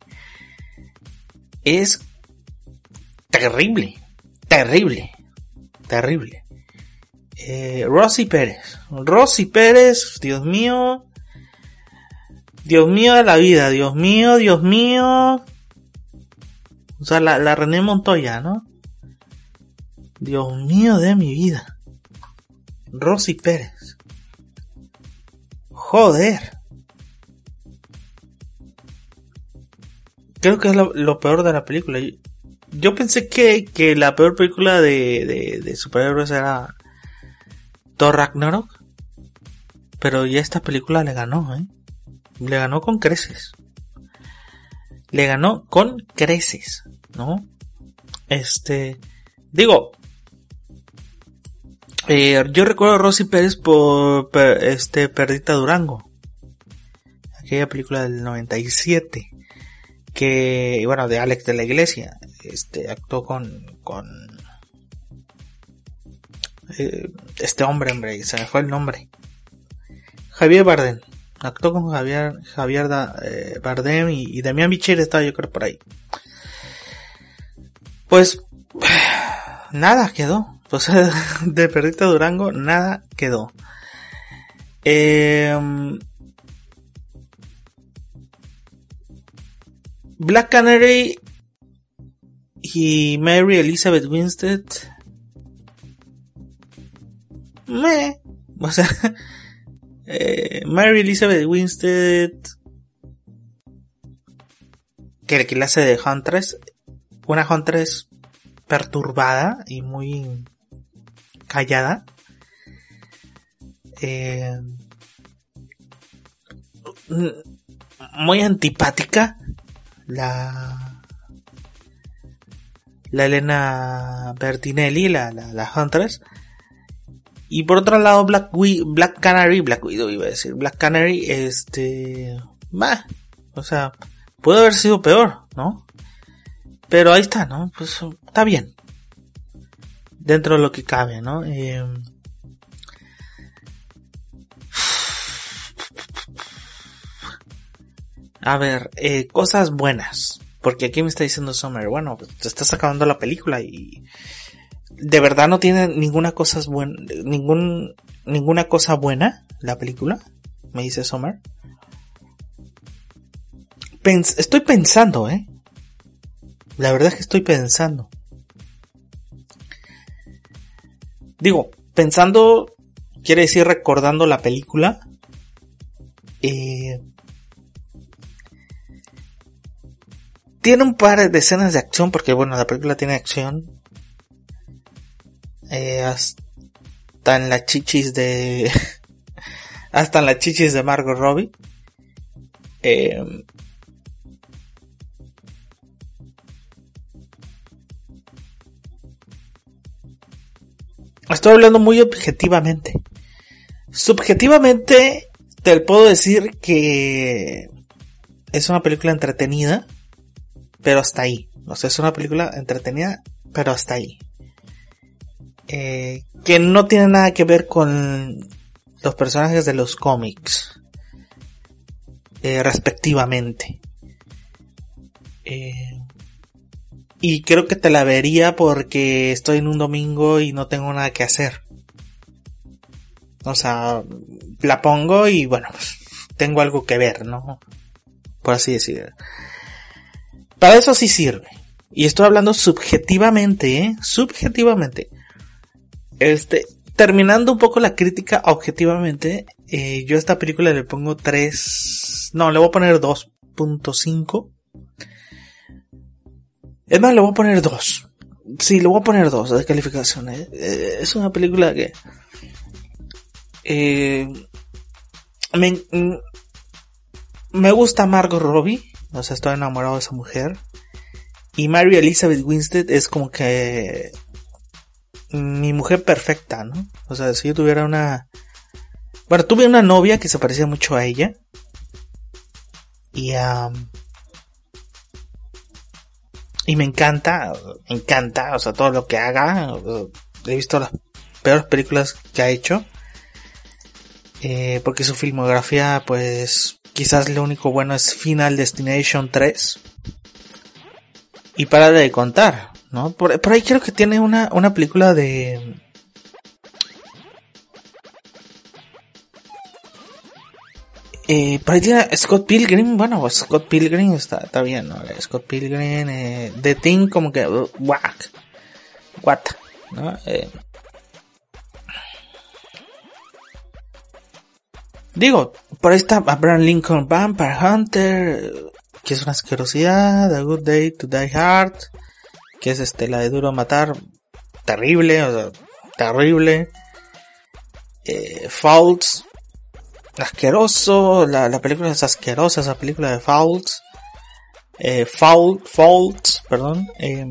Es terrible, terrible, terrible. Eh, Rosy Pérez. Rosy Pérez, Dios mío. Dios mío de la vida, Dios mío, Dios mío. O sea, la, la René Montoya, ¿no? Dios mío de mi vida. Rosy Pérez. Joder. Creo que es lo, peor de la película. Yo pensé que, que la peor película de, de, superhéroes era Thor Ragnarok. Pero ya esta película le ganó, ¿eh? Le ganó con creces. Le ganó con creces, ¿no? Este, digo, eh, yo recuerdo a Rosy Pérez por, este Perdita Durango, aquella película del 97, que, bueno, de Alex de la Iglesia, este, actuó con, con, eh, este hombre, hombre, se me fue el nombre. Javier Bardem. Actuó con Javier, Javier eh, Bardem y, y Damián Bichir estaba yo creo por ahí. Pues, nada quedó. Pues de Perdita Durango, nada quedó. Em, Black Canary y Mary Elizabeth Winstead me, o sea, eh, Mary Elizabeth Winstead, que, que la hace de Huntress, una Huntress perturbada y muy callada. Eh, muy antipática. La. La Elena Bertinelli, la, la, la Huntress. Y por otro lado, Black, Black Canary, Black Widow iba a decir, Black Canary, este, va, o sea, puede haber sido peor, ¿no? Pero ahí está, ¿no? Pues está bien. Dentro de lo que cabe, ¿no? Eh, a ver, eh, cosas buenas. Porque aquí me está diciendo Summer, bueno, pues, te estás acabando la película y de verdad no tiene ninguna cosa buena, ningún, ninguna cosa buena la película, me dice Sommer. estoy pensando, eh. La verdad es que estoy pensando. Digo, pensando quiere decir recordando la película. Eh, tiene un par de escenas de acción porque bueno, la película tiene acción. Eh, hasta en las chichis de hasta en las chichis de Margot Robbie. Eh, estoy hablando muy objetivamente. Subjetivamente te puedo decir que es una película entretenida pero hasta ahí o sea es una película entretenida pero hasta ahí eh, que no tiene nada que ver con los personajes de los cómics, eh, respectivamente. Eh, y creo que te la vería porque estoy en un domingo y no tengo nada que hacer. O sea, la pongo y bueno, tengo algo que ver, ¿no? Por así decirlo. Para eso sí sirve. Y estoy hablando subjetivamente, ¿eh? Subjetivamente. Este, terminando un poco la crítica objetivamente, eh, yo a esta película le pongo 3, no, le voy a poner 2.5. Es más, le voy a poner dos. Sí, le voy a poner dos de calificación. ¿eh? Eh, es una película que... Eh, me, mm, me gusta Margot Robbie. O sea, estoy enamorado de esa mujer. Y Mary Elizabeth Winstead es como que mi mujer perfecta, ¿no? O sea, si yo tuviera una... Bueno, tuve una novia que se parecía mucho a ella. Y... y me encanta, me encanta, o sea, todo lo que haga. He visto las peores películas que ha hecho. Eh, porque su filmografía, pues, quizás lo único bueno es Final Destination 3. Y para de contar, ¿no? Por, ahí creo que tiene una, una película de... Eh, por ahí tiene Scott Pilgrim, bueno, Scott Pilgrim está, está bien, ¿no? Scott Pilgrim, eh, The Thing como que, uh, whack, what, ¿no? Eh, digo, por ahí está Abraham Lincoln Vampire Hunter, que es una asquerosidad, A Good Day to Die Hard, que es este, la de Duro Matar, terrible, o sea, terrible. Eh, Faults, asqueroso, la, la, película es asquerosa, esa película de Faults. Eh, Fault, Faults, perdón. Eh,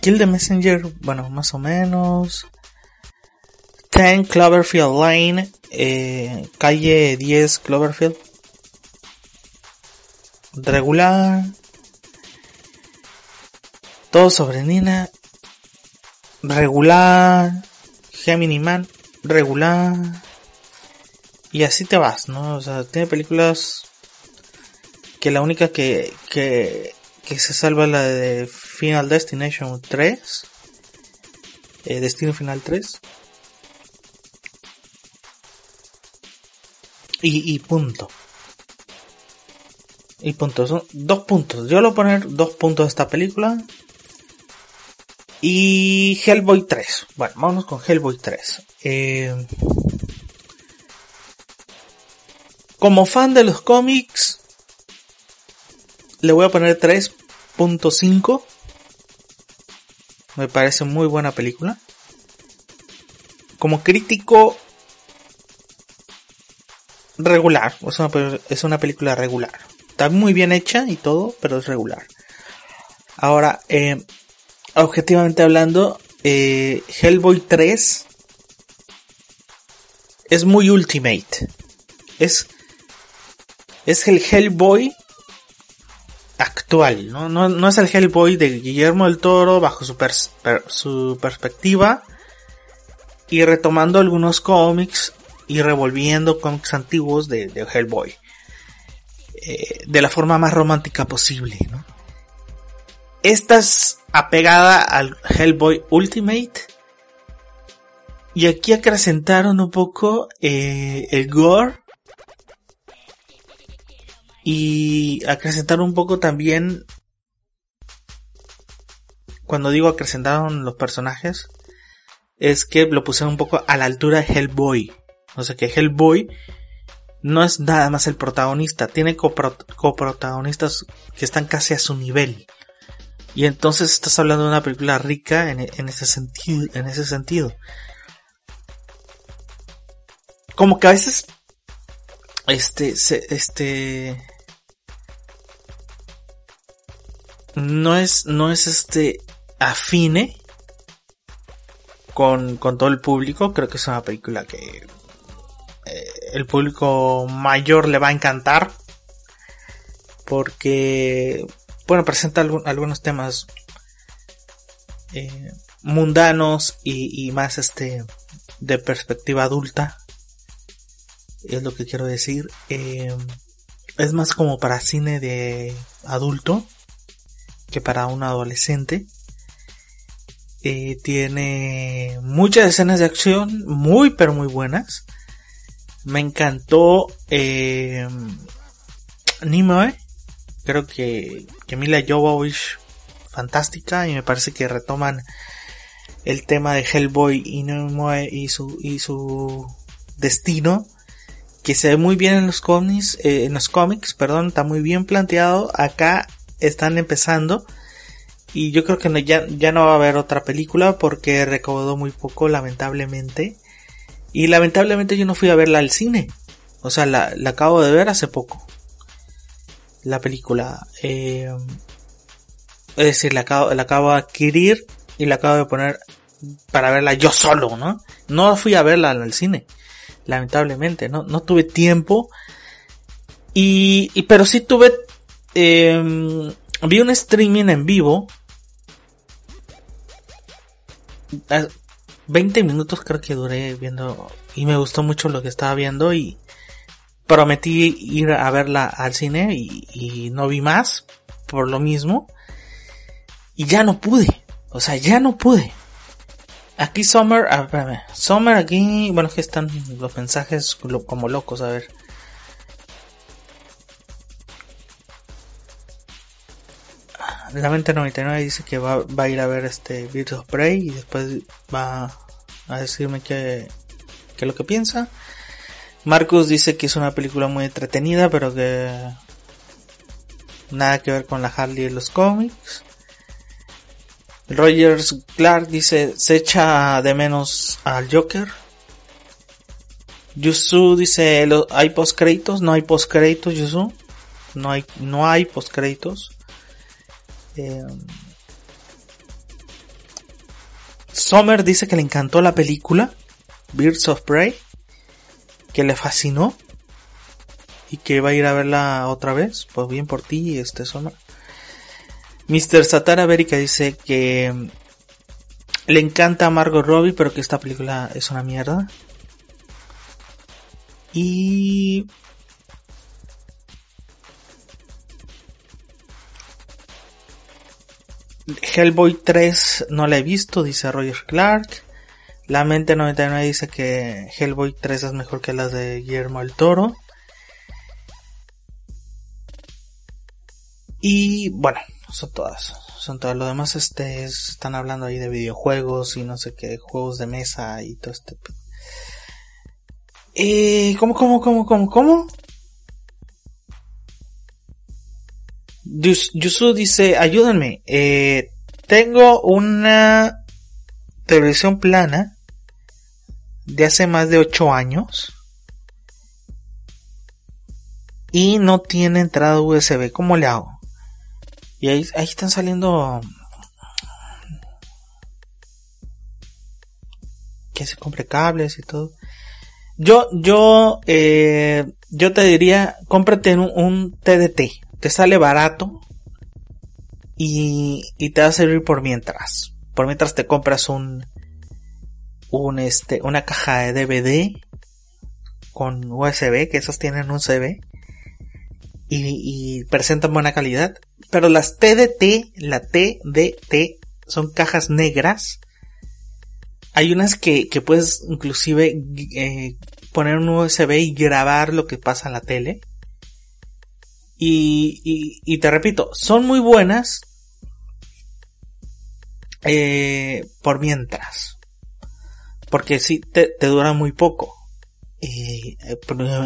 Kill the Messenger, bueno, más o menos. Ten Cloverfield Lane, eh, calle 10 Cloverfield. Regular. Todo sobre Nina. Regular. Gemini Man. Regular. Y así te vas, ¿no? O sea, tiene películas que la única que, que, que se salva la de Final Destination 3. Eh, Destino Final 3. Y, y punto. Y punto. Son dos puntos. Yo le voy a poner dos puntos a esta película. Y Hellboy 3. Bueno, vámonos con Hellboy 3. Eh, como fan de los cómics, le voy a poner 3.5. Me parece muy buena película. Como crítico, regular. Es una, es una película regular. Está muy bien hecha y todo, pero es regular. Ahora, eh, objetivamente hablando, eh, Hellboy 3 es muy ultimate. Es, es el Hellboy actual, ¿no? No, es el Hellboy de Guillermo del Toro bajo su, su perspectiva y retomando algunos cómics y revolviendo cómics antiguos de, Hellboy. Eh, de la forma más romántica posible, ¿no? Esta es apegada al Hellboy Ultimate. Y aquí acrecentaron un poco eh, el gore. Y acrecentaron un poco también. Cuando digo acrecentaron los personajes. Es que lo pusieron un poco a la altura de Hellboy. O sea que Hellboy no es nada más el protagonista, tiene coprotagonistas que están casi a su nivel. Y entonces estás hablando de una película rica en, ese sentido, en ese sentido. Como que a veces este este no es no es este afine con, con todo el público, creo que es una película que el público mayor le va a encantar porque bueno presenta algunos temas eh, mundanos y, más este de perspectiva adulta es lo que quiero decir. Eh, es más como para cine de adulto que para un adolescente. Tiene muchas escenas de acción muy pero muy buenas me encantó eh, Nimoe. Creo que, que Mila Jovovich fantástica y me parece que retoman el tema de Hellboy y Nimoe y su y su destino que se ve muy bien en los cómics, eh, en los cómics, perdón, está muy bien planteado. Acá están empezando Y yo creo que ya, ya no va a haber otra película porque recaudó muy poco, lamentablemente. Y lamentablemente yo no fui a verla al cine. O sea, la, la acabo de ver hace poco. La película. Eh, es decir, la acabo, la acabo de adquirir y la acabo de poner para verla yo solo, ¿no? No fui a verla al cine. Lamentablemente, ¿no? No tuve tiempo. Y, y pero sí tuve, eh, vi un streaming en vivo 20 minutos creo que duré viendo y me gustó mucho lo que estaba viendo y prometí ir a verla al cine y, no vi más por lo mismo y ya no pude, o sea, ya no pude. Aquí Summer, ah, espérame, Summer aquí, bueno, que están los mensajes como locos, a ver. La 99 dice que va, a ir a ver este Birds of Prey y después va a decirme qué, qué lo que piensa. Marcus dice que es una película muy entretenida, pero que nada que ver con la Harley y los cómics. Rogers Clark dice, se echa de menos al Joker. Yusu dice, ¿hay post créditos? No hay post créditos, Yusu. No hay, no hay post créditos. Eh, Sommer dice que le encantó la película Birds of Prey, que le fascinó y que va a ir a verla otra vez. Pues bien por ti, este Sommer. Mr. Satara Berica dice que mm, le encanta a Margot Robbie, pero que esta película es una mierda. Y Hellboy 3 no la he visto, dice Roger Clark. La mente 99 dice que Hellboy 3 es mejor que las de Guillermo el Toro. Y bueno, son todas. Son todas. Lo demás este, están hablando ahí de videojuegos y no sé qué, juegos de mesa y todo este. Eh, ¿Cómo, cómo, cómo, cómo, cómo? Yusu dice, ayúdenme, eh, tengo una televisión plana de hace más de 8 años y no tiene entrada USB, ¿cómo le hago? Y ahí, ahí están saliendo que se compre cables y todo. Yo, yo, eh, yo te diría, cómprate un, un TDT, te sale barato y, te va a servir por mientras. Por mientras te compras un, un este, una caja de DVD con USB, que esos tienen un y, y presentan buena calidad. Pero las TDT, la TDT, son cajas negras. Hay unas que, que puedes inclusive eh, poner un USB y grabar lo que pasa en la tele. Y, te repito, son muy buenas eh, por mientras. Porque si te, te dura muy poco. Eh,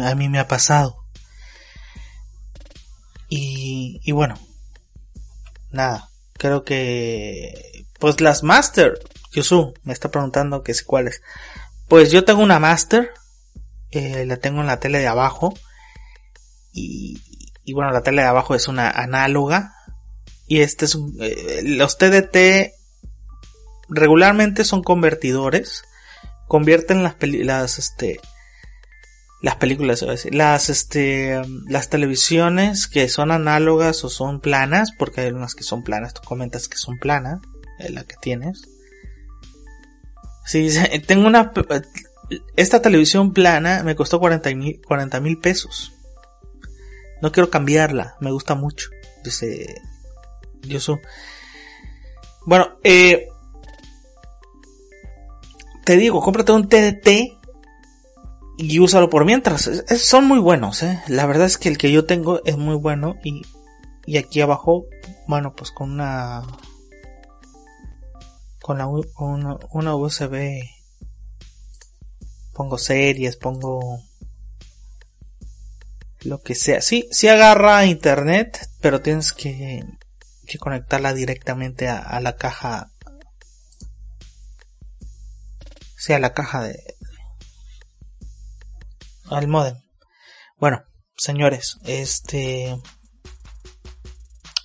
a mí me ha pasado. Y, y bueno, nada, creo que pues las Master, Yusu me está preguntando que si cuáles. Pues yo tengo una Master, eh, la tengo en la tele de abajo y, y bueno, la tele de abajo es una análoga. Y este es un, eh, los TDT regularmente son convertidores. Convierten las, las, este, las películas, las, este, las televisiones que son análogas o son planas, porque hay unas que son planas, tú comentas que son planas, la que tienes. Sí, tengo una, esta televisión plana me costó 40 mil pesos. No quiero cambiarla, me gusta mucho. Dice Yosu. Bueno, eh, te digo, cómprate un TDT y úsalo por mientras. son muy buenos, eh. La verdad es que el que yo tengo es muy bueno y, y aquí abajo, bueno, pues con una con la, una, una USB pongo series, pongo lo que sea. Sí, sí agarra internet, pero tienes que, que conectarla directamente a, la caja. Sí, a la caja de. al modem. Bueno, señores, este.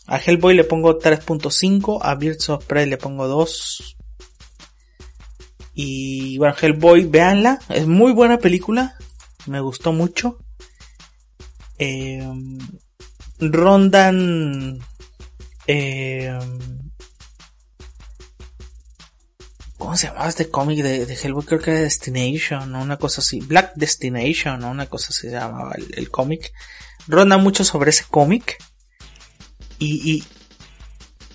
A Hellboy le pongo 3.5, a Birds of Prey le pongo 2. Y bueno, Hellboy, véanla, es muy buena película, me gustó mucho. Eh, rondan eh, ¿Cómo se llamaba este cómic de, Hellboy? Creo que era Destination, una cosa así. Black Destination, una cosa así se llamaba el, cómic. Ronda mucho sobre ese cómic. Y, y,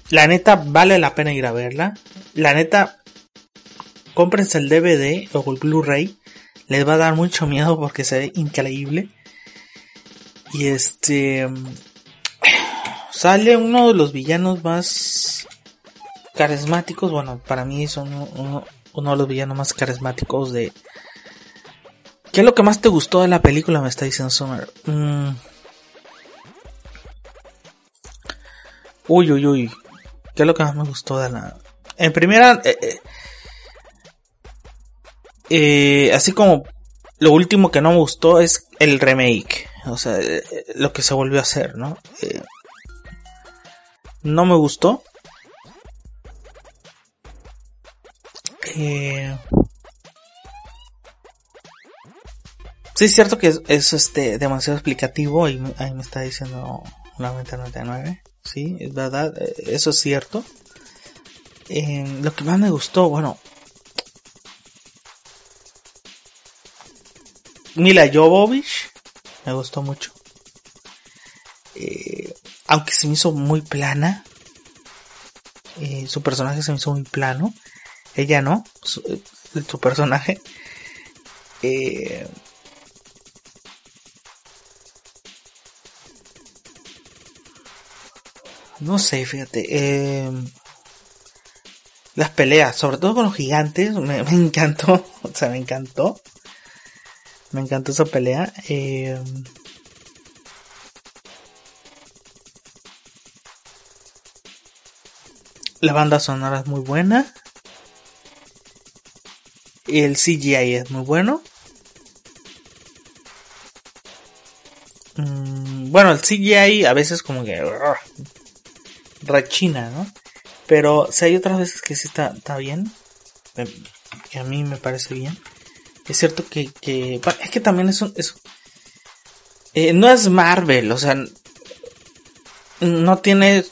la neta vale la pena ir a verla. La neta, cómprense el DVD o el Blu-ray. Les va a dar mucho miedo porque se ve increíble. Y este sale uno de los villanos más carismáticos. Bueno, para mí son uno, de los villanos más carismáticos de. ¿Qué es lo que más te gustó de la película? Me está diciendo Summer. Mm. Uy, uy, uy. ¿Qué es lo que más me gustó de la. En primera. Eh, eh, eh, así como lo último que no me gustó es el remake. O sea, lo que se volvió a hacer, ¿no? no me gustó. Eh... Sí, es cierto que es, este demasiado explicativo y ahí me está diciendo 99. Sí, es verdad, eh, eso es cierto. Eh, lo que más me gustó, bueno. Mila Jovovich me gustó mucho. Eh, aunque se me hizo muy plana. Eh, su personaje se me hizo muy plano. Ella no, su, eh, personaje. Eh, no sé, fíjate. las peleas, sobre todo con los gigantes, me, me, encantó. O sea, me encantó. Me encantó esa pelea. Eh, La banda sonora es muy buena. El CGI es muy bueno. Mm, bueno, el CGI a veces como que rechina, ¿no? Pero si hay otras veces que sí está, está bien. Que a mí me parece bien. Es cierto que, que es que también es un, eh, no es Marvel, o sea, no tiene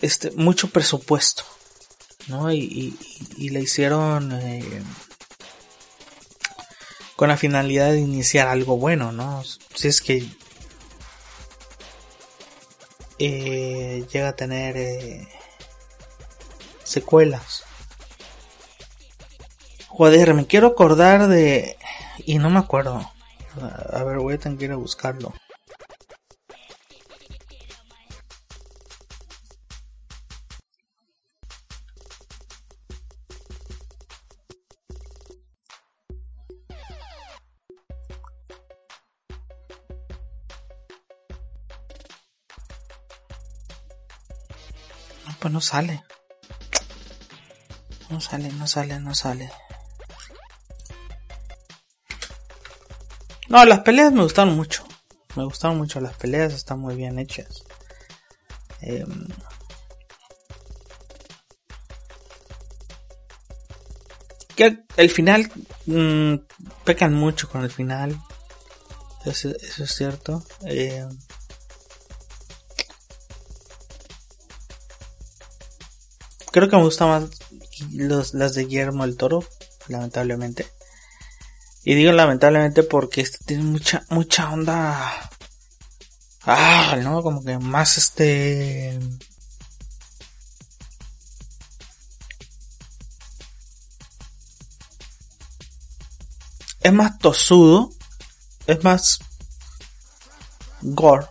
este, mucho presupuesto, ¿no? Y, y, le hicieron eh, con la finalidad de iniciar algo bueno, ¿no? Si es que eh, llega a tener eh, secuelas. Joder, me quiero acordar de... Y no me acuerdo. A ver, voy a tener que ir a buscarlo. Pues no sale. No sale, no sale, no sale. No, las peleas me gustaron mucho. Me gustaron mucho las peleas, están muy bien hechas. Em, el final mm, pecan mucho con el final. Eso, es cierto. Eh, creo que me gusta más las de Guillermo el Toro, lamentablemente. Y digo lamentablemente porque este tiene mucha, mucha onda. Ah, ¿no? Como que más este. Es más tosudo. Es más. Gore.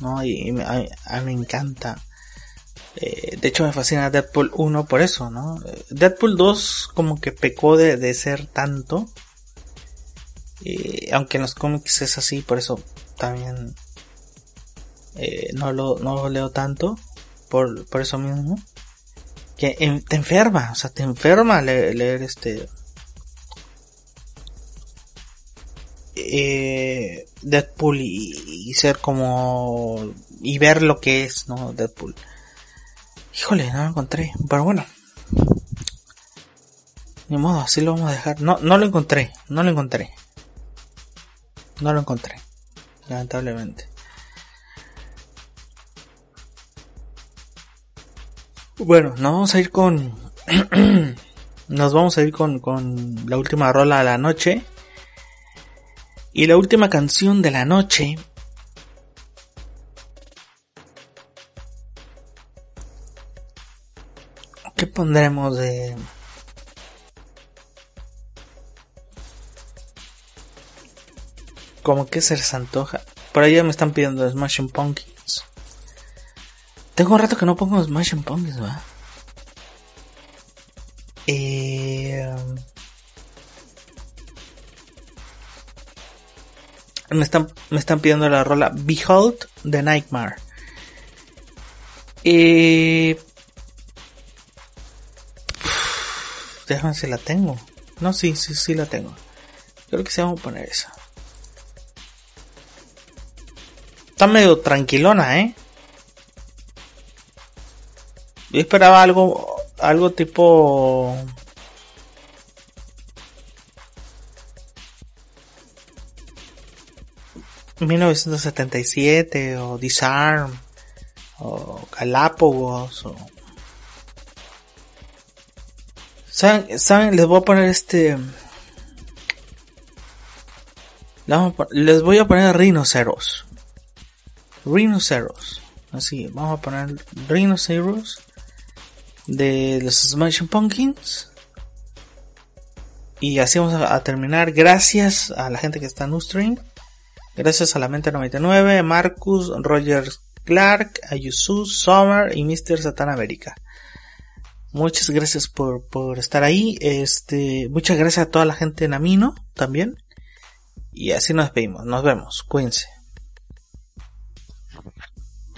¿No? Y, a, mí me encanta eh, de hecho me fascina Deadpool 1 por eso, ¿no? Deadpool 2 como que pecó de, ser tanto. Aunque en los cómics es así, por eso también eh, no, lo, no lo leo tanto. por, por eso mismo. Que te enferma, o sea, te enferma leer, este... Eh, Deadpool y, ser como... y ver lo que es, ¿no? Deadpool. Híjole, no lo encontré, pero bueno. Ni modo, así lo vamos a dejar. No, no lo encontré, no lo encontré. No lo encontré. Lamentablemente. Bueno, nos vamos a ir con. nos vamos a ir con, con la última rola de la noche. Y la última canción de la noche. ¿Qué pondremos de.? Como que se les antoja. Por ahí me están pidiendo Smashing Pumpkins. Tengo un rato que no pongo Smashing Pumpkins, ¿verdad? Eh... Me están, me están pidiendo la rola Behold the Nightmare. Eh... Déjame si la tengo. No, sí, sí, sí la tengo. Creo que sí vamos a poner esa. Está medio tranquilona, ¿eh? Yo esperaba algo, algo tipo... ...1977 o Disarm o Galápagos o... ¿Saben? ¿Saben? Les voy a poner este... Les voy a poner rinoceros. Rhinoceros. Así, vamos a poner Rhinoceros de los Smashing Pumpkins. Y así vamos a, terminar. Gracias a la gente que está en Ustream. Gracias a la Mente 99, Marcus, Roger Clark, Ayusu, Summer y Mr. Satan América. Muchas gracias por, por estar ahí. Este, muchas gracias a toda la gente en Amino también. Y así nos despedimos. Nos vemos. Cuídense.